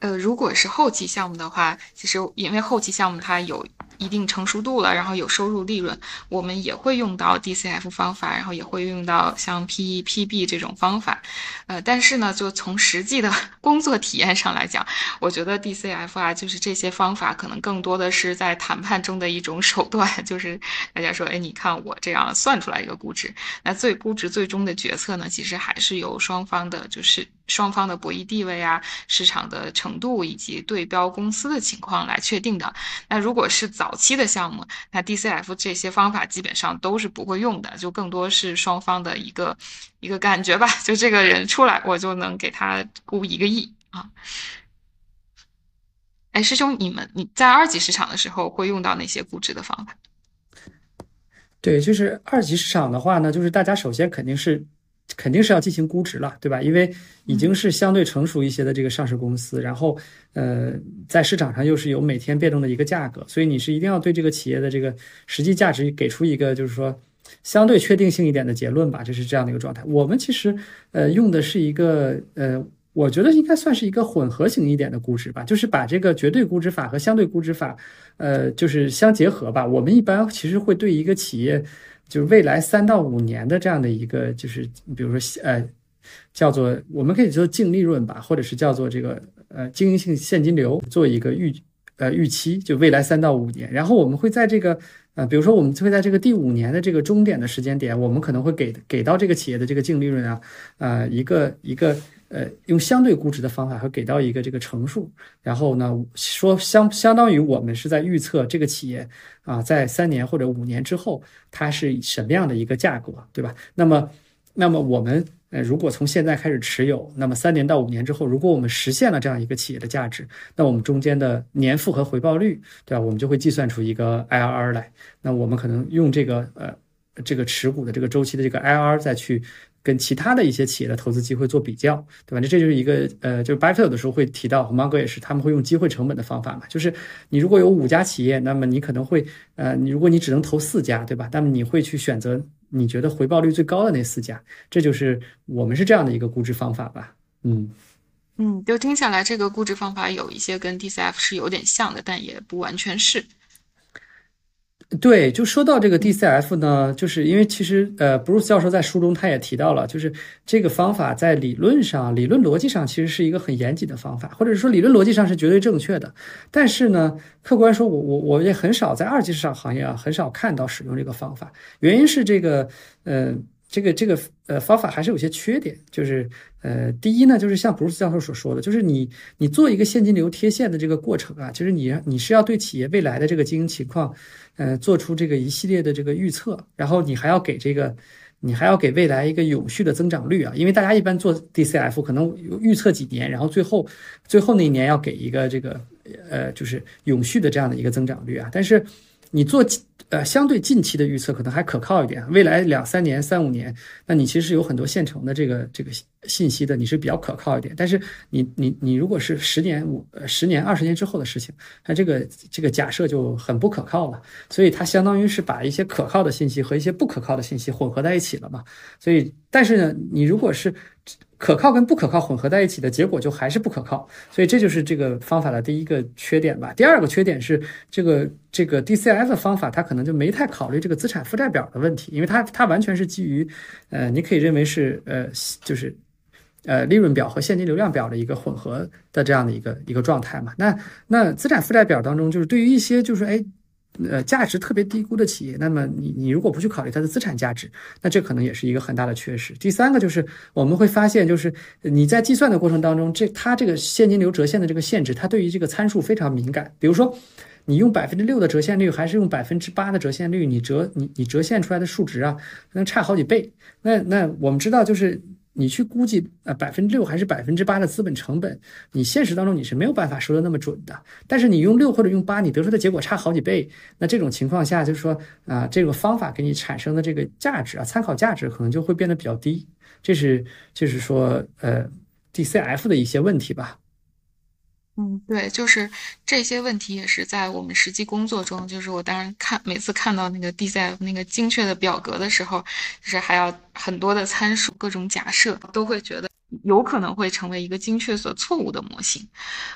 呃，如果是后期项目的话，其实因为后期项目它有。一定成熟度了，然后有收入利润，我们也会用到 DCF 方法，然后也会用到像 PE、PB 这种方法。呃，但是呢，就从实际的 (laughs) 工作体验上来讲，我觉得 DCF 啊，就是这些方法可能更多的是在谈判中的一种手段，(laughs) 就是大家说，哎，你看我这样算出来一个估值，那最估值最终的决策呢，其实还是由双方的，就是双方的博弈地位啊、市场的程度以及对标公司的情况来确定的。那如果是早期的项目，那 DCF 这些方法基本上都是不会用的，就更多是双方的一个一个感觉吧。(laughs) 就这个人出来，我就能给他估一个亿啊。哎，师兄，你们你在二级市场的时候会用到哪些估值的方法？对，就是二级市场的话呢，就是大家首先肯定是。肯定是要进行估值了，对吧？因为已经是相对成熟一些的这个上市公司，然后呃，在市场上又是有每天变动的一个价格，所以你是一定要对这个企业的这个实际价值给出一个就是说相对确定性一点的结论吧，就是这样的一个状态。我们其实呃用的是一个呃，我觉得应该算是一个混合型一点的估值吧，就是把这个绝对估值法和相对估值法呃就是相结合吧。我们一般其实会对一个企业。就是未来三到五年的这样的一个，就是比如说呃，叫做我们可以做净利润吧，或者是叫做这个呃经营性现金流做一个预呃预期，就未来三到五年。然后我们会在这个呃，比如说我们会在这个第五年的这个终点的时间点，我们可能会给给到这个企业的这个净利润啊，呃一个一个。呃，用相对估值的方法和给到一个这个乘数，然后呢，说相相当于我们是在预测这个企业啊，在三年或者五年之后，它是什么样的一个价格，对吧？那么，那么我们呃，如果从现在开始持有，那么三年到五年之后，如果我们实现了这样一个企业的价值，那我们中间的年复合回报率，对吧？我们就会计算出一个 IRR 来。那我们可能用这个呃，这个持股的这个周期的这个 IRR 再去。跟其他的一些企业的投资机会做比较，对吧？那这就是一个呃，就是巴菲特有的时候会提到，芒格也是，他们会用机会成本的方法嘛。就是你如果有五家企业，那么你可能会呃，你如果你只能投四家，对吧？那么你会去选择你觉得回报率最高的那四家，这就是我们是这样的一个估值方法吧。嗯嗯，就听下来，这个估值方法有一些跟 DCF 是有点像的，但也不完全是。对，就说到这个 DCF 呢，就是因为其实呃，Bruce 教授在书中他也提到了，就是这个方法在理论上、理论逻辑上其实是一个很严谨的方法，或者说理论逻辑上是绝对正确的。但是呢，客观说，我我我也很少在二级市场行业啊，很少看到使用这个方法，原因是这个，嗯。这个这个呃方法还是有些缺点，就是呃第一呢，就是像布鲁斯教授所说的，就是你你做一个现金流贴现的这个过程啊，就是你你是要对企业未来的这个经营情况，呃做出这个一系列的这个预测，然后你还要给这个你还要给未来一个永续的增长率啊，因为大家一般做 DCF 可能预测几年，然后最后最后那一年要给一个这个呃就是永续的这样的一个增长率啊，但是你做呃，相对近期的预测可能还可靠一点，未来两三年、三五年，那你其实有很多现成的这个这个信息的，你是比较可靠一点。但是你你你如果是十年、五、十年、二十年之后的事情，那这个这个假设就很不可靠了。所以它相当于是把一些可靠的信息和一些不可靠的信息混合在一起了嘛。所以，但是呢，你如果是可靠跟不可靠混合在一起的结果就还是不可靠，所以这就是这个方法的第一个缺点吧。第二个缺点是这个这个 DCF 的方法，它可能就没太考虑这个资产负债表的问题，因为它它完全是基于呃，你可以认为是呃就是呃利润表和现金流量表的一个混合的这样的一个一个状态嘛。那那资产负债表当中，就是对于一些就是哎。呃，价值特别低估的企业，那么你你如果不去考虑它的资产价值，那这可能也是一个很大的缺失。第三个就是我们会发现，就是你在计算的过程当中，这它这个现金流折现的这个限制，它对于这个参数非常敏感。比如说，你用百分之六的折现率，还是用百分之八的折现率，你折你你折现出来的数值啊，能差好几倍。那那我们知道就是。你去估计呃百分之六还是百分之八的资本成本，你现实当中你是没有办法说的那么准的。但是你用六或者用八，你得出的结果差好几倍，那这种情况下就是说啊，这个方法给你产生的这个价值啊，参考价值可能就会变得比较低。这是就是说呃 DCF 的一些问题吧。嗯，对，就是这些问题也是在我们实际工作中，就是我当然看每次看到那个 DCF 那个精确的表格的时候，就是还要很多的参数、各种假设，都会觉得有可能会成为一个精确所错误的模型。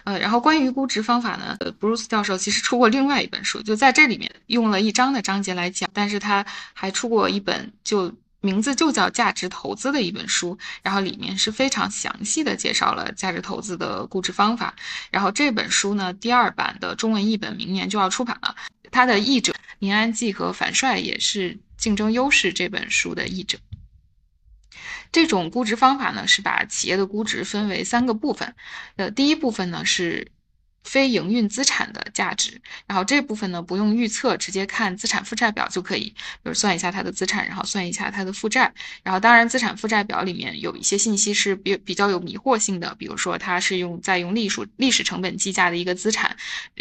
呃，然后关于估值方法呢，，Bruce 教授其实出过另外一本书，就在这里面用了一章的章节来讲，但是他还出过一本就。名字就叫价值投资的一本书，然后里面是非常详细的介绍了价值投资的估值方法。然后这本书呢，第二版的中文译本明年就要出版了，它的译者林安记和樊帅也是《竞争优势》这本书的译者。这种估值方法呢，是把企业的估值分为三个部分，呃，第一部分呢是。非营运资产的价值，然后这部分呢不用预测，直接看资产负债表就可以，比如算一下它的资产，然后算一下它的负债。然后当然，资产负债表里面有一些信息是比比较有迷惑性的，比如说它是用在用历史历史成本计价的一个资产，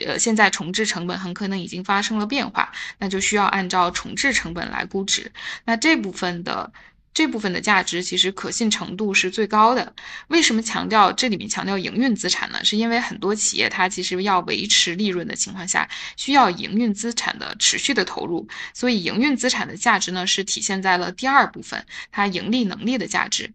呃，现在重置成本很可能已经发生了变化，那就需要按照重置成本来估值。那这部分的。这部分的价值其实可信程度是最高的。为什么强调这里面强调营运资产呢？是因为很多企业它其实要维持利润的情况下，需要营运资产的持续的投入。所以营运资产的价值呢，是体现在了第二部分，它盈利能力的价值。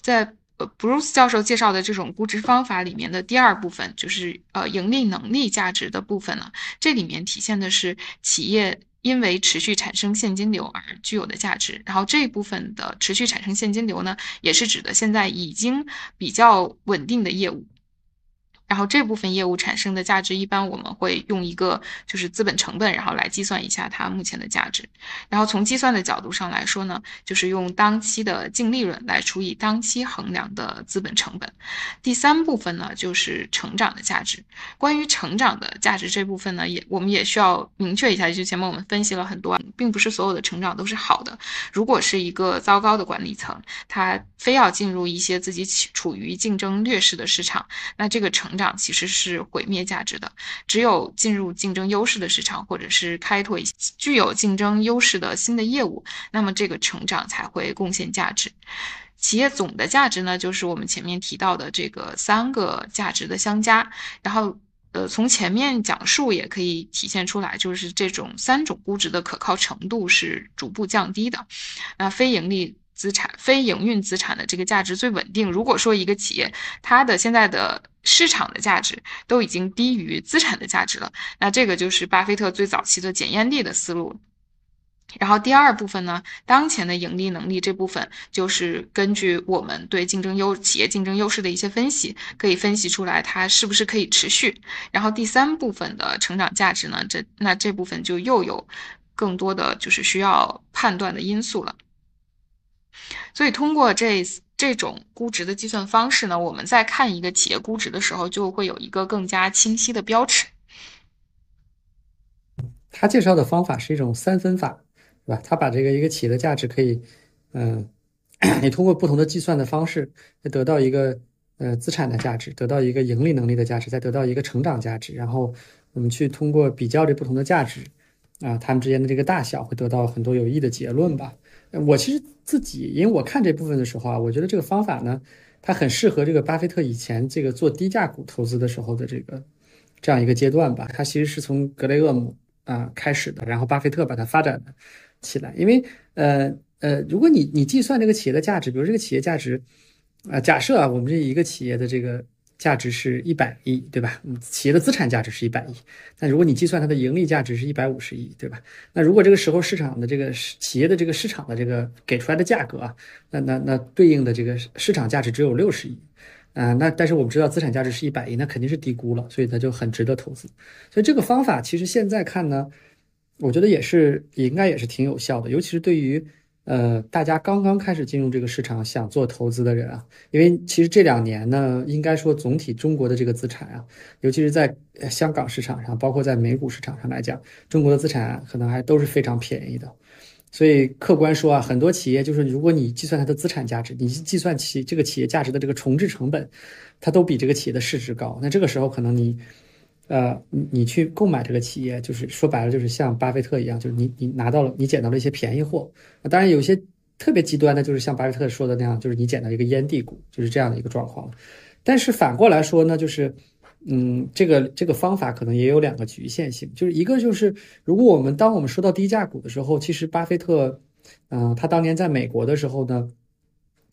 在呃 Bruce 教授介绍的这种估值方法里面的第二部分，就是呃盈利能力价值的部分呢，这里面体现的是企业。因为持续产生现金流而具有的价值，然后这部分的持续产生现金流呢，也是指的现在已经比较稳定的业务。然后这部分业务产生的价值，一般我们会用一个就是资本成本，然后来计算一下它目前的价值。然后从计算的角度上来说呢，就是用当期的净利润来除以当期衡量的资本成本。第三部分呢，就是成长的价值。关于成长的价值这部分呢，也我们也需要明确一下，就前面我们分析了很多，并不是所有的成长都是好的。如果是一个糟糕的管理层，他非要进入一些自己处于竞争劣势的市场，那这个成长其实是毁灭价值的。只有进入竞争优势的市场，或者是开拓一些具有竞争优势的新的业务，那么这个成长才会贡献价值。企业总的价值呢，就是我们前面提到的这个三个价值的相加。然后，呃，从前面讲述也可以体现出来，就是这种三种估值的可靠程度是逐步降低的。那非盈利。资产非营运资产的这个价值最稳定。如果说一个企业它的现在的市场的价值都已经低于资产的价值了，那这个就是巴菲特最早期的检验力的思路。然后第二部分呢，当前的盈利能力这部分就是根据我们对竞争优企业竞争优势的一些分析，可以分析出来它是不是可以持续。然后第三部分的成长价值呢，这那这部分就又有更多的就是需要判断的因素了。所以，通过这这种估值的计算方式呢，我们在看一个企业估值的时候，就会有一个更加清晰的标尺。他介绍的方法是一种三分法，对吧？他把这个一个企业的价值可以，嗯，(coughs) 你通过不同的计算的方式，得到一个呃资产的价值，得到一个盈利能力的价值，再得到一个成长价值，然后我们去通过比较这不同的价值，啊，他们之间的这个大小会得到很多有益的结论吧。我其实自己，因为我看这部分的时候啊，我觉得这个方法呢，它很适合这个巴菲特以前这个做低价股投资的时候的这个这样一个阶段吧。它其实是从格雷厄姆啊开始的，然后巴菲特把它发展起来。因为呃呃，如果你你计算这个企业的价值，比如这个企业价值啊，假设啊，我们这一个企业的这个。价值是一百亿，对吧？嗯，企业的资产价值是一百亿。那如果你计算它的盈利价值是一百五十亿，对吧？那如果这个时候市场的这个企业的这个市场的这个给出来的价格啊，那那那对应的这个市场价值只有六十亿，啊，那但是我们知道资产价值是一百亿，那肯定是低估了，所以它就很值得投资。所以这个方法其实现在看呢，我觉得也是也应该也是挺有效的，尤其是对于。呃，大家刚刚开始进入这个市场，想做投资的人啊，因为其实这两年呢，应该说总体中国的这个资产啊，尤其是在香港市场上，包括在美股市场上来讲，中国的资产可能还都是非常便宜的。所以客观说啊，很多企业就是如果你计算它的资产价值，你计算其这个企业价值的这个重置成本，它都比这个企业的市值高。那这个时候可能你。呃，你你去购买这个企业，就是说白了，就是像巴菲特一样，就是你你拿到了，你捡到了一些便宜货。当然，有些特别极端的，就是像巴菲特说的那样，就是你捡到一个烟蒂股，就是这样的一个状况。但是反过来说呢，就是，嗯，这个这个方法可能也有两个局限性，就是一个就是，如果我们当我们说到低价股的时候，其实巴菲特，嗯，他当年在美国的时候呢，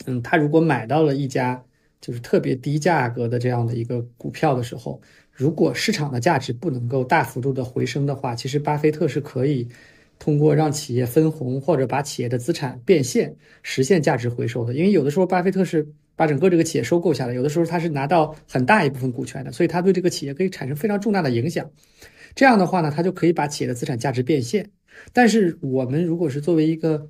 嗯，他如果买到了一家就是特别低价格的这样的一个股票的时候。如果市场的价值不能够大幅度的回升的话，其实巴菲特是可以通过让企业分红或者把企业的资产变现实现价值回收的。因为有的时候巴菲特是把整个这个企业收购下来，有的时候他是拿到很大一部分股权的，所以他对这个企业可以产生非常重大的影响。这样的话呢，他就可以把企业的资产价值变现。但是我们如果是作为一个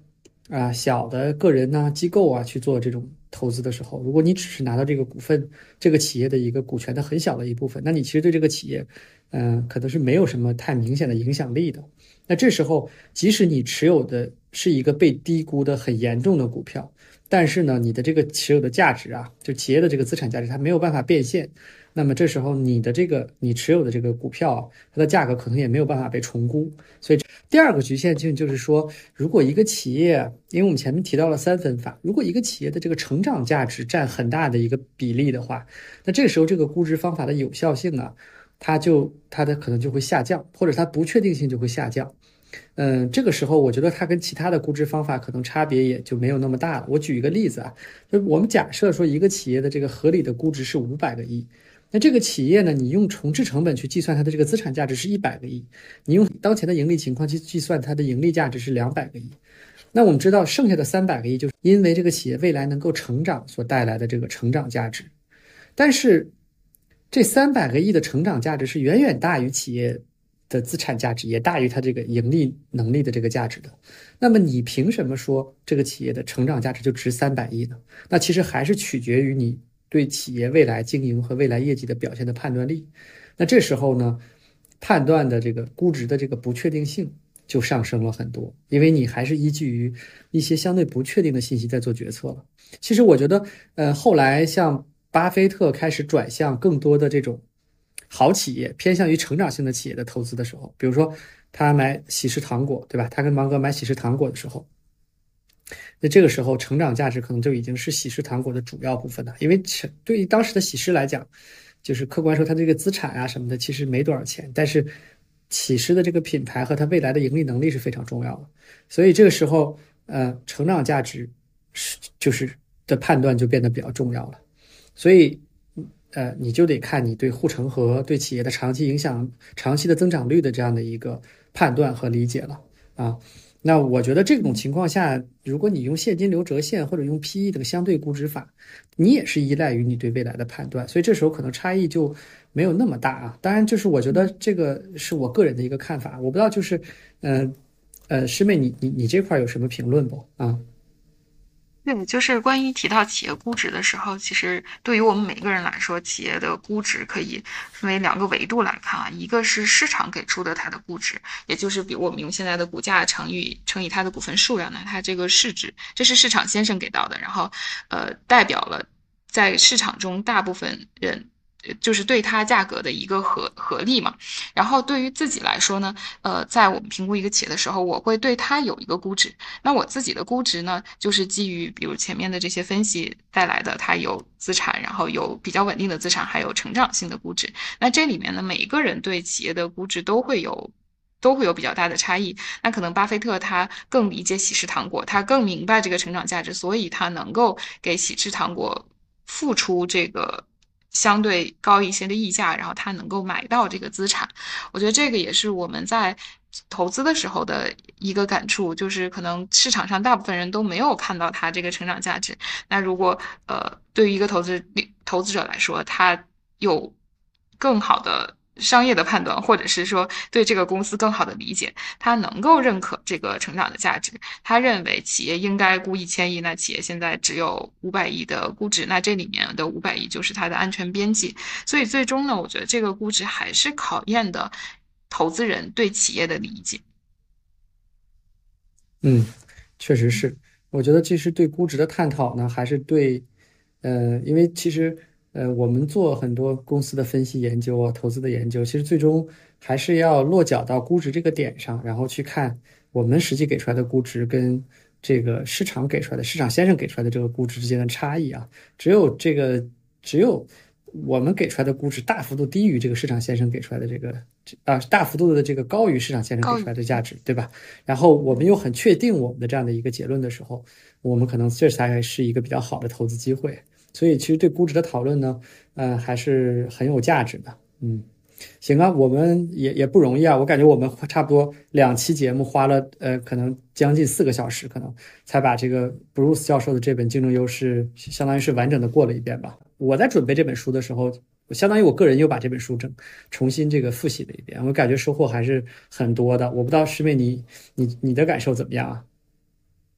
啊小的个人呢机构啊去做这种。投资的时候，如果你只是拿到这个股份，这个企业的一个股权的很小的一部分，那你其实对这个企业，嗯，可能是没有什么太明显的影响力的。那这时候，即使你持有的是一个被低估的很严重的股票，但是呢，你的这个持有的价值啊，就企业的这个资产价值，它没有办法变现。那么这时候，你的这个你持有的这个股票，它的价格可能也没有办法被重估。所以第二个局限性就是说，如果一个企业，因为我们前面提到了三分法，如果一个企业的这个成长价值占很大的一个比例的话，那这个时候这个估值方法的有效性啊，它就它的可能就会下降，或者它不确定性就会下降。嗯，这个时候我觉得它跟其他的估值方法可能差别也就没有那么大了。我举一个例子啊，就我们假设说一个企业的这个合理的估值是五百个亿。那这个企业呢？你用重置成本去计算它的这个资产价值是一百个亿，你用当前的盈利情况去计算它的盈利价值是两百个亿。那我们知道，剩下的三百个亿就是因为这个企业未来能够成长所带来的这个成长价值。但是，这三百个亿的成长价值是远远大于企业的资产价值，也大于它这个盈利能力的这个价值的。那么，你凭什么说这个企业的成长价值就值三百亿呢？那其实还是取决于你。对企业未来经营和未来业绩的表现的判断力，那这时候呢，判断的这个估值的这个不确定性就上升了很多，因为你还是依据于一些相对不确定的信息在做决策了。其实我觉得，呃，后来像巴菲特开始转向更多的这种好企业，偏向于成长性的企业的投资的时候，比如说他买喜事糖果，对吧？他跟芒格买喜事糖果的时候。那这个时候，成长价值可能就已经是喜事糖果的主要部分了，因为对于当时的喜事来讲，就是客观说，它这个资产啊什么的其实没多少钱，但是喜事的这个品牌和它未来的盈利能力是非常重要的，所以这个时候，呃，成长价值是就是的判断就变得比较重要了，所以，呃，你就得看你对护城河对企业的长期影响、长期的增长率的这样的一个判断和理解了啊。那我觉得这种情况下，如果你用现金流折现或者用 P/E 这个相对估值法，你也是依赖于你对未来的判断，所以这时候可能差异就没有那么大啊。当然，就是我觉得这个是我个人的一个看法，我不知道就是，呃，呃，师妹，你你你这块有什么评论不啊？对，就是关于提到企业估值的时候，其实对于我们每个人来说，企业的估值可以分为两个维度来看啊。一个是市场给出的它的估值，也就是比如我们用现在的股价乘以乘以它的股份数量呢，它这个市值，这是市场先生给到的。然后，呃，代表了在市场中大部分人就是对它价格的一个合合力嘛。然后对于自己来说呢，呃，在我们评估一个企业的时候，我会对它有一个估值。那我自己的估值呢，就是基于比如前面的这些分析带来的，它有资产，然后有比较稳定的资产，还有成长性的估值。那这里面呢，每一个人对企业的估值都会有。都会有比较大的差异。那可能巴菲特他更理解喜事糖果，他更明白这个成长价值，所以他能够给喜事糖果付出这个相对高一些的溢价，然后他能够买到这个资产。我觉得这个也是我们在投资的时候的一个感触，就是可能市场上大部分人都没有看到它这个成长价值。那如果呃，对于一个投资投资者来说，他有更好的。商业的判断，或者是说对这个公司更好的理解，他能够认可这个成长的价值。他认为企业应该估一千亿，那企业现在只有五百亿的估值，那这里面的五百亿就是它的安全边际。所以最终呢，我觉得这个估值还是考验的投资人对企业的理解。嗯，确实是。我觉得其实对估值的探讨呢，还是对，呃，因为其实。呃，我们做很多公司的分析研究啊，投资的研究，其实最终还是要落脚到估值这个点上，然后去看我们实际给出来的估值跟这个市场给出来的市场先生给出来的这个估值之间的差异啊。只有这个，只有我们给出来的估值大幅度低于这个市场先生给出来的这个啊，大幅度的这个高于市场先生给出来的价值，对吧？然后我们又很确定我们的这样的一个结论的时候，我们可能这才是一个比较好的投资机会。所以其实对估值的讨论呢，嗯，还是很有价值的。嗯，行啊，我们也也不容易啊。我感觉我们差不多两期节目花了呃，可能将近四个小时，可能才把这个 Bruce 教授的这本《竞争优势》相当于是完整的过了一遍吧。我在准备这本书的时候，相当于我个人又把这本书整重新这个复习了一遍，我感觉收获还是很多的。我不知道师妹你你你的感受怎么样啊？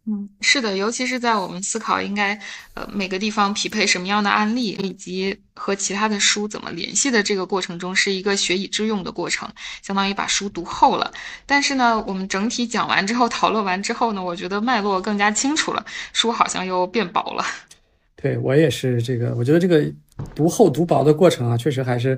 嗯，是的，尤其是在我们思考应该呃每个地方匹配什么样的案例，以及和其他的书怎么联系的这个过程中，是一个学以致用的过程，相当于把书读厚了。但是呢，我们整体讲完之后，讨论完之后呢，我觉得脉络更加清楚了，书好像又变薄了。对我也是这个，我觉得这个读厚读薄的过程啊，确实还是。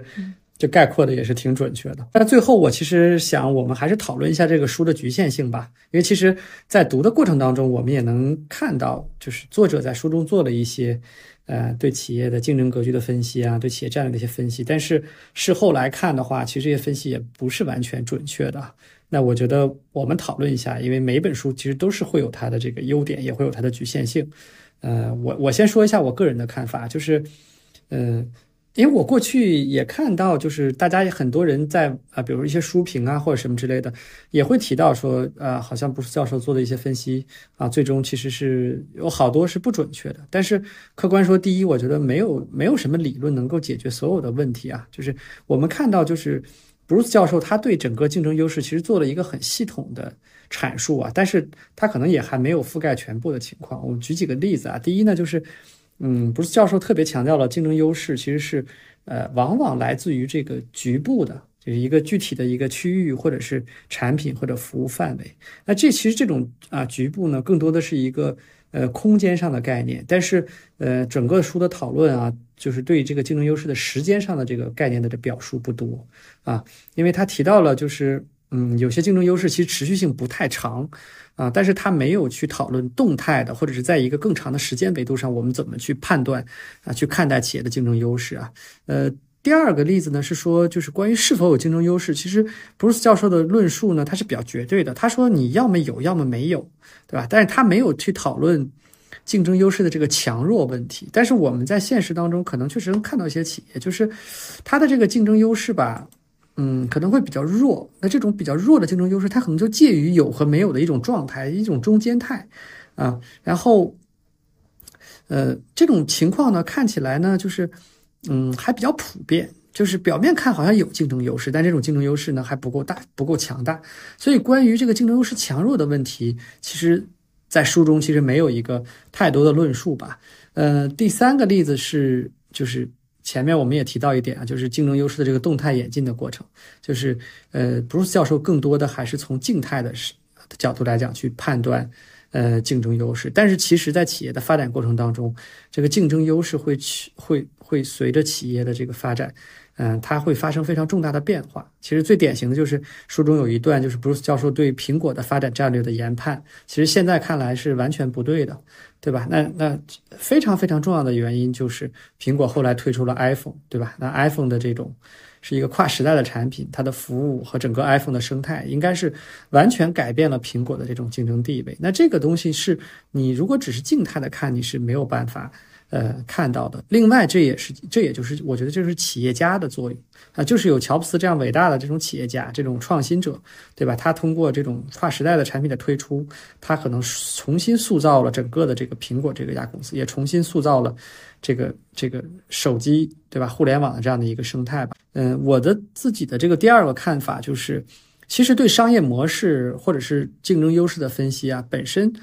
就概括的也是挺准确的。那最后，我其实想，我们还是讨论一下这个书的局限性吧。因为其实，在读的过程当中，我们也能看到，就是作者在书中做了一些，呃，对企业的竞争格局的分析啊，对企业战略的一些分析。但是事后来看的话，其实这些分析也不是完全准确的。那我觉得我们讨论一下，因为每本书其实都是会有它的这个优点，也会有它的局限性。呃，我我先说一下我个人的看法，就是，嗯。因为我过去也看到，就是大家很多人在啊，比如一些书评啊或者什么之类的，也会提到说，呃，好像不是教授做的一些分析啊，最终其实是有好多是不准确的。但是客观说，第一，我觉得没有没有什么理论能够解决所有的问题啊。就是我们看到，就是布鲁斯教授他对整个竞争优势其实做了一个很系统的阐述啊，但是他可能也还没有覆盖全部的情况。我们举几个例子啊，第一呢就是。嗯，不是教授特别强调了竞争优势，其实是，呃，往往来自于这个局部的，就是一个具体的一个区域，或者是产品或者服务范围。那这其实这种啊局部呢，更多的是一个呃空间上的概念。但是呃，整个书的讨论啊，就是对这个竞争优势的时间上的这个概念的这表述不多啊，因为他提到了就是嗯，有些竞争优势其实持续性不太长。啊，但是他没有去讨论动态的，或者是在一个更长的时间维度上，我们怎么去判断啊，去看待企业的竞争优势啊？呃，第二个例子呢是说，就是关于是否有竞争优势，其实布鲁斯教授的论述呢，他是比较绝对的。他说你要么有，要么没有，对吧？但是他没有去讨论竞争优势的这个强弱问题。但是我们在现实当中，可能确实能看到一些企业，就是它的这个竞争优势吧。嗯，可能会比较弱。那这种比较弱的竞争优势，它可能就介于有和没有的一种状态，一种中间态啊。然后，呃，这种情况呢，看起来呢，就是嗯，还比较普遍。就是表面看好像有竞争优势，但这种竞争优势呢，还不够大，不够强大。所以，关于这个竞争优势强弱的问题，其实，在书中其实没有一个太多的论述吧。呃，第三个例子是，就是。前面我们也提到一点啊，就是竞争优势的这个动态演进的过程，就是呃，布鲁斯教授更多的还是从静态的角度来讲去判断呃竞争优势，但是其实在企业的发展过程当中，这个竞争优势会去会会随着企业的这个发展，嗯，它会发生非常重大的变化。其实最典型的就是书中有一段，就是 Bruce 教授对苹果的发展战略的研判，其实现在看来是完全不对的，对吧？那那非常非常重要的原因就是苹果后来推出了 iPhone，对吧？那 iPhone 的这种。是一个跨时代的产品，它的服务和整个 iPhone 的生态应该是完全改变了苹果的这种竞争地位。那这个东西是你如果只是静态的看，你是没有办法。呃，看到的。另外，这也是，这也就是我觉得这是企业家的作用啊，就是有乔布斯这样伟大的这种企业家，这种创新者，对吧？他通过这种跨时代的产品的推出，他可能重新塑造了整个的这个苹果这个家公司，也重新塑造了这个这个手机，对吧？互联网的这样的一个生态吧。嗯，我的自己的这个第二个看法就是，其实对商业模式或者是竞争优势的分析啊，本身。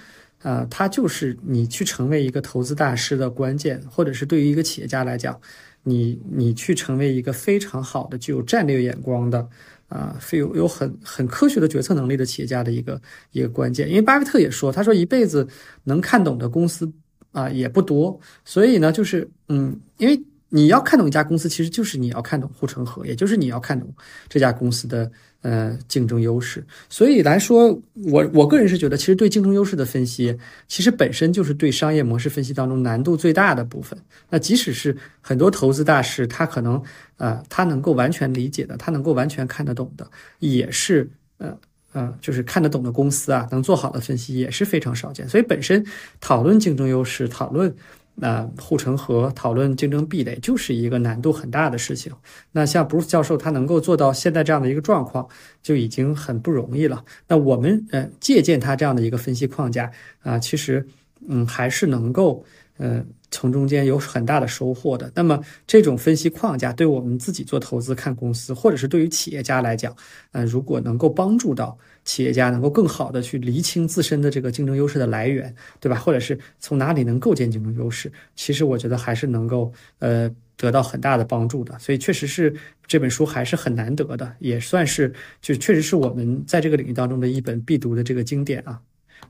啊，它就是你去成为一个投资大师的关键，或者是对于一个企业家来讲，你你去成为一个非常好的、具有战略眼光的，啊，非有有很很科学的决策能力的企业家的一个一个关键。因为巴菲特也说，他说一辈子能看懂的公司啊也不多，所以呢，就是嗯，因为你要看懂一家公司，其实就是你要看懂护城河，也就是你要看懂这家公司的。呃，竞争优势，所以来说，我我个人是觉得，其实对竞争优势的分析，其实本身就是对商业模式分析当中难度最大的部分。那即使是很多投资大师，他可能呃，他能够完全理解的，他能够完全看得懂的，也是呃呃，就是看得懂的公司啊，能做好的分析也是非常少见。所以本身讨论竞争优势，讨论。那护城河讨论竞争壁垒就是一个难度很大的事情。那像 Bruce 教授他能够做到现在这样的一个状况，就已经很不容易了。那我们呃借鉴他这样的一个分析框架啊，其实嗯还是能够呃从中间有很大的收获的。那么这种分析框架对我们自己做投资看公司，或者是对于企业家来讲，呃如果能够帮助到。企业家能够更好的去厘清自身的这个竞争优势的来源，对吧？或者是从哪里能构建竞争优势？其实我觉得还是能够呃得到很大的帮助的。所以确实是这本书还是很难得的，也算是就确实是我们在这个领域当中的一本必读的这个经典啊。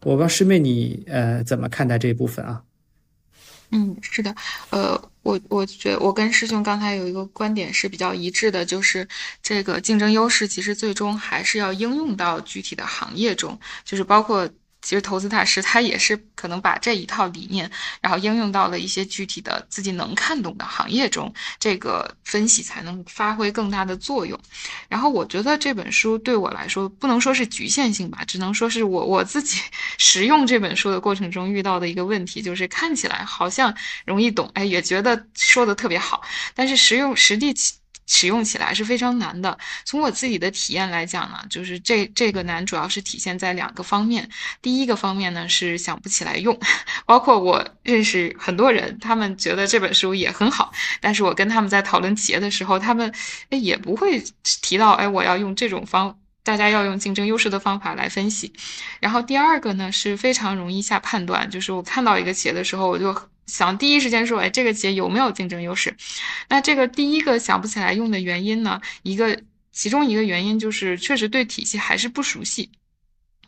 我不知道师妹你呃怎么看待这一部分啊？嗯，是的，呃，我我觉得我跟师兄刚才有一个观点是比较一致的，就是这个竞争优势其实最终还是要应用到具体的行业中，就是包括。其实投资大师他也是可能把这一套理念，然后应用到了一些具体的自己能看懂的行业中，这个分析才能发挥更大的作用。然后我觉得这本书对我来说不能说是局限性吧，只能说是我我自己 (laughs) 使用这本书的过程中遇到的一个问题，就是看起来好像容易懂，哎，也觉得说的特别好，但是实用实地。使用起来是非常难的。从我自己的体验来讲呢，就是这这个难主要是体现在两个方面。第一个方面呢是想不起来用，(laughs) 包括我认识很多人，他们觉得这本书也很好，但是我跟他们在讨论企业的时候，他们也不会提到，哎，我要用这种方，大家要用竞争优势的方法来分析。然后第二个呢是非常容易下判断，就是我看到一个企业的时候，我就。想第一时间说，哎，这个企业有没有竞争优势？那这个第一个想不起来用的原因呢？一个其中一个原因就是确实对体系还是不熟悉。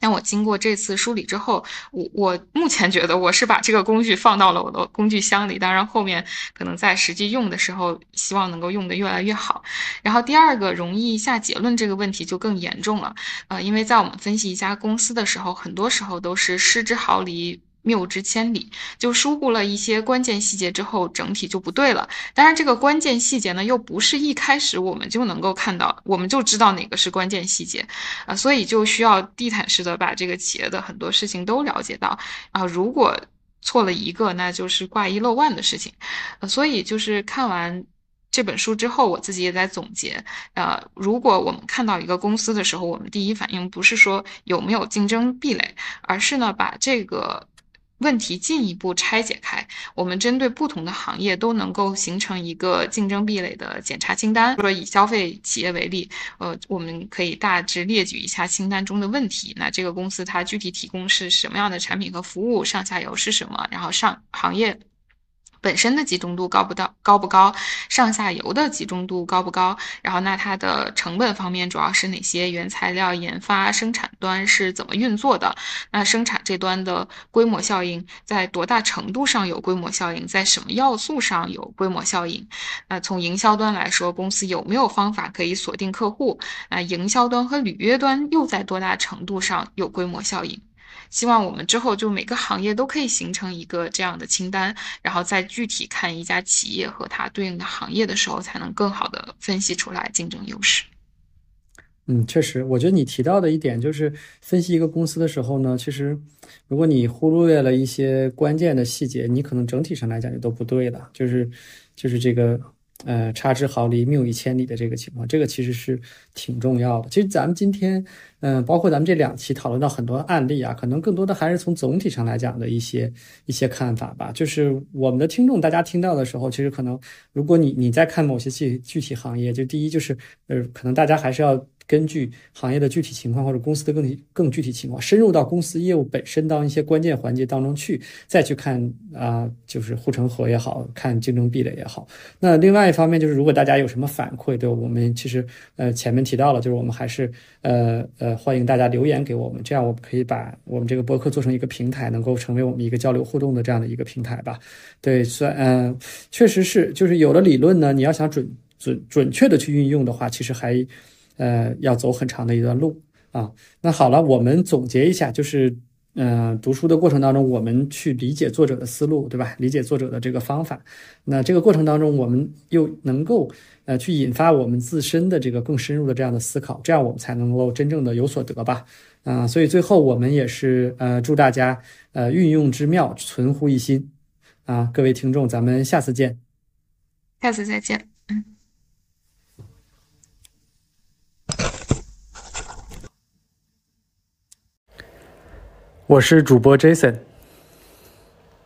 但我经过这次梳理之后，我我目前觉得我是把这个工具放到了我的工具箱里。当然后面可能在实际用的时候，希望能够用得越来越好。然后第二个容易下结论这个问题就更严重了，呃，因为在我们分析一家公司的时候，很多时候都是失之毫厘。谬之千里，就疏忽了一些关键细节之后，整体就不对了。当然，这个关键细节呢，又不是一开始我们就能够看到，我们就知道哪个是关键细节啊，所以就需要地毯式的把这个企业的很多事情都了解到啊。如果错了一个，那就是挂一漏万的事情。所以就是看完这本书之后，我自己也在总结。呃，如果我们看到一个公司的时候，我们第一反应不是说有没有竞争壁垒，而是呢把这个。问题进一步拆解开，我们针对不同的行业都能够形成一个竞争壁垒的检查清单。说以消费企业为例，呃，我们可以大致列举一下清单中的问题。那这个公司它具体提供是什么样的产品和服务？上下游是什么？然后上行业。本身的集中度高不到高不高，上下游的集中度高不高，然后那它的成本方面主要是哪些？原材料研发、生产端是怎么运作的？那生产这端的规模效应在多大程度上有规模效应？在什么要素上有规模效应？那从营销端来说，公司有没有方法可以锁定客户？那营销端和履约端又在多大程度上有规模效应？希望我们之后就每个行业都可以形成一个这样的清单，然后再具体看一家企业和它对应的行业的时候，才能更好的分析出来竞争优势。嗯，确实，我觉得你提到的一点就是分析一个公司的时候呢，其实如果你忽略了一些关键的细节，你可能整体上来讲就都不对了。就是就是这个。呃，差之毫厘，谬以千里的这个情况，这个其实是挺重要的。其实咱们今天，嗯，包括咱们这两期讨论到很多案例啊，可能更多的还是从总体上来讲的一些一些看法吧。就是我们的听众，大家听到的时候，其实可能，如果你你在看某些具具体行业，就第一就是，呃，可能大家还是要。根据行业的具体情况或者公司的更更具体情况，深入到公司业务本身当一些关键环节当中去，再去看啊，就是护城河也好看竞争壁垒也好。那另外一方面就是，如果大家有什么反馈，对我们其实呃前面提到了，就是我们还是呃呃欢迎大家留言给我们，这样我们可以把我们这个博客做成一个平台，能够成为我们一个交流互动的这样的一个平台吧。对，算嗯，确实是，就是有了理论呢，你要想准准准确的去运用的话，其实还。呃，要走很长的一段路啊。那好了，我们总结一下，就是，嗯，读书的过程当中，我们去理解作者的思路，对吧？理解作者的这个方法。那这个过程当中，我们又能够呃去引发我们自身的这个更深入的这样的思考，这样我们才能够真正的有所得吧。啊，所以最后我们也是呃祝大家呃运用之妙，存乎一心。啊，各位听众，咱们下次见。下次再见。我是主播 Jason。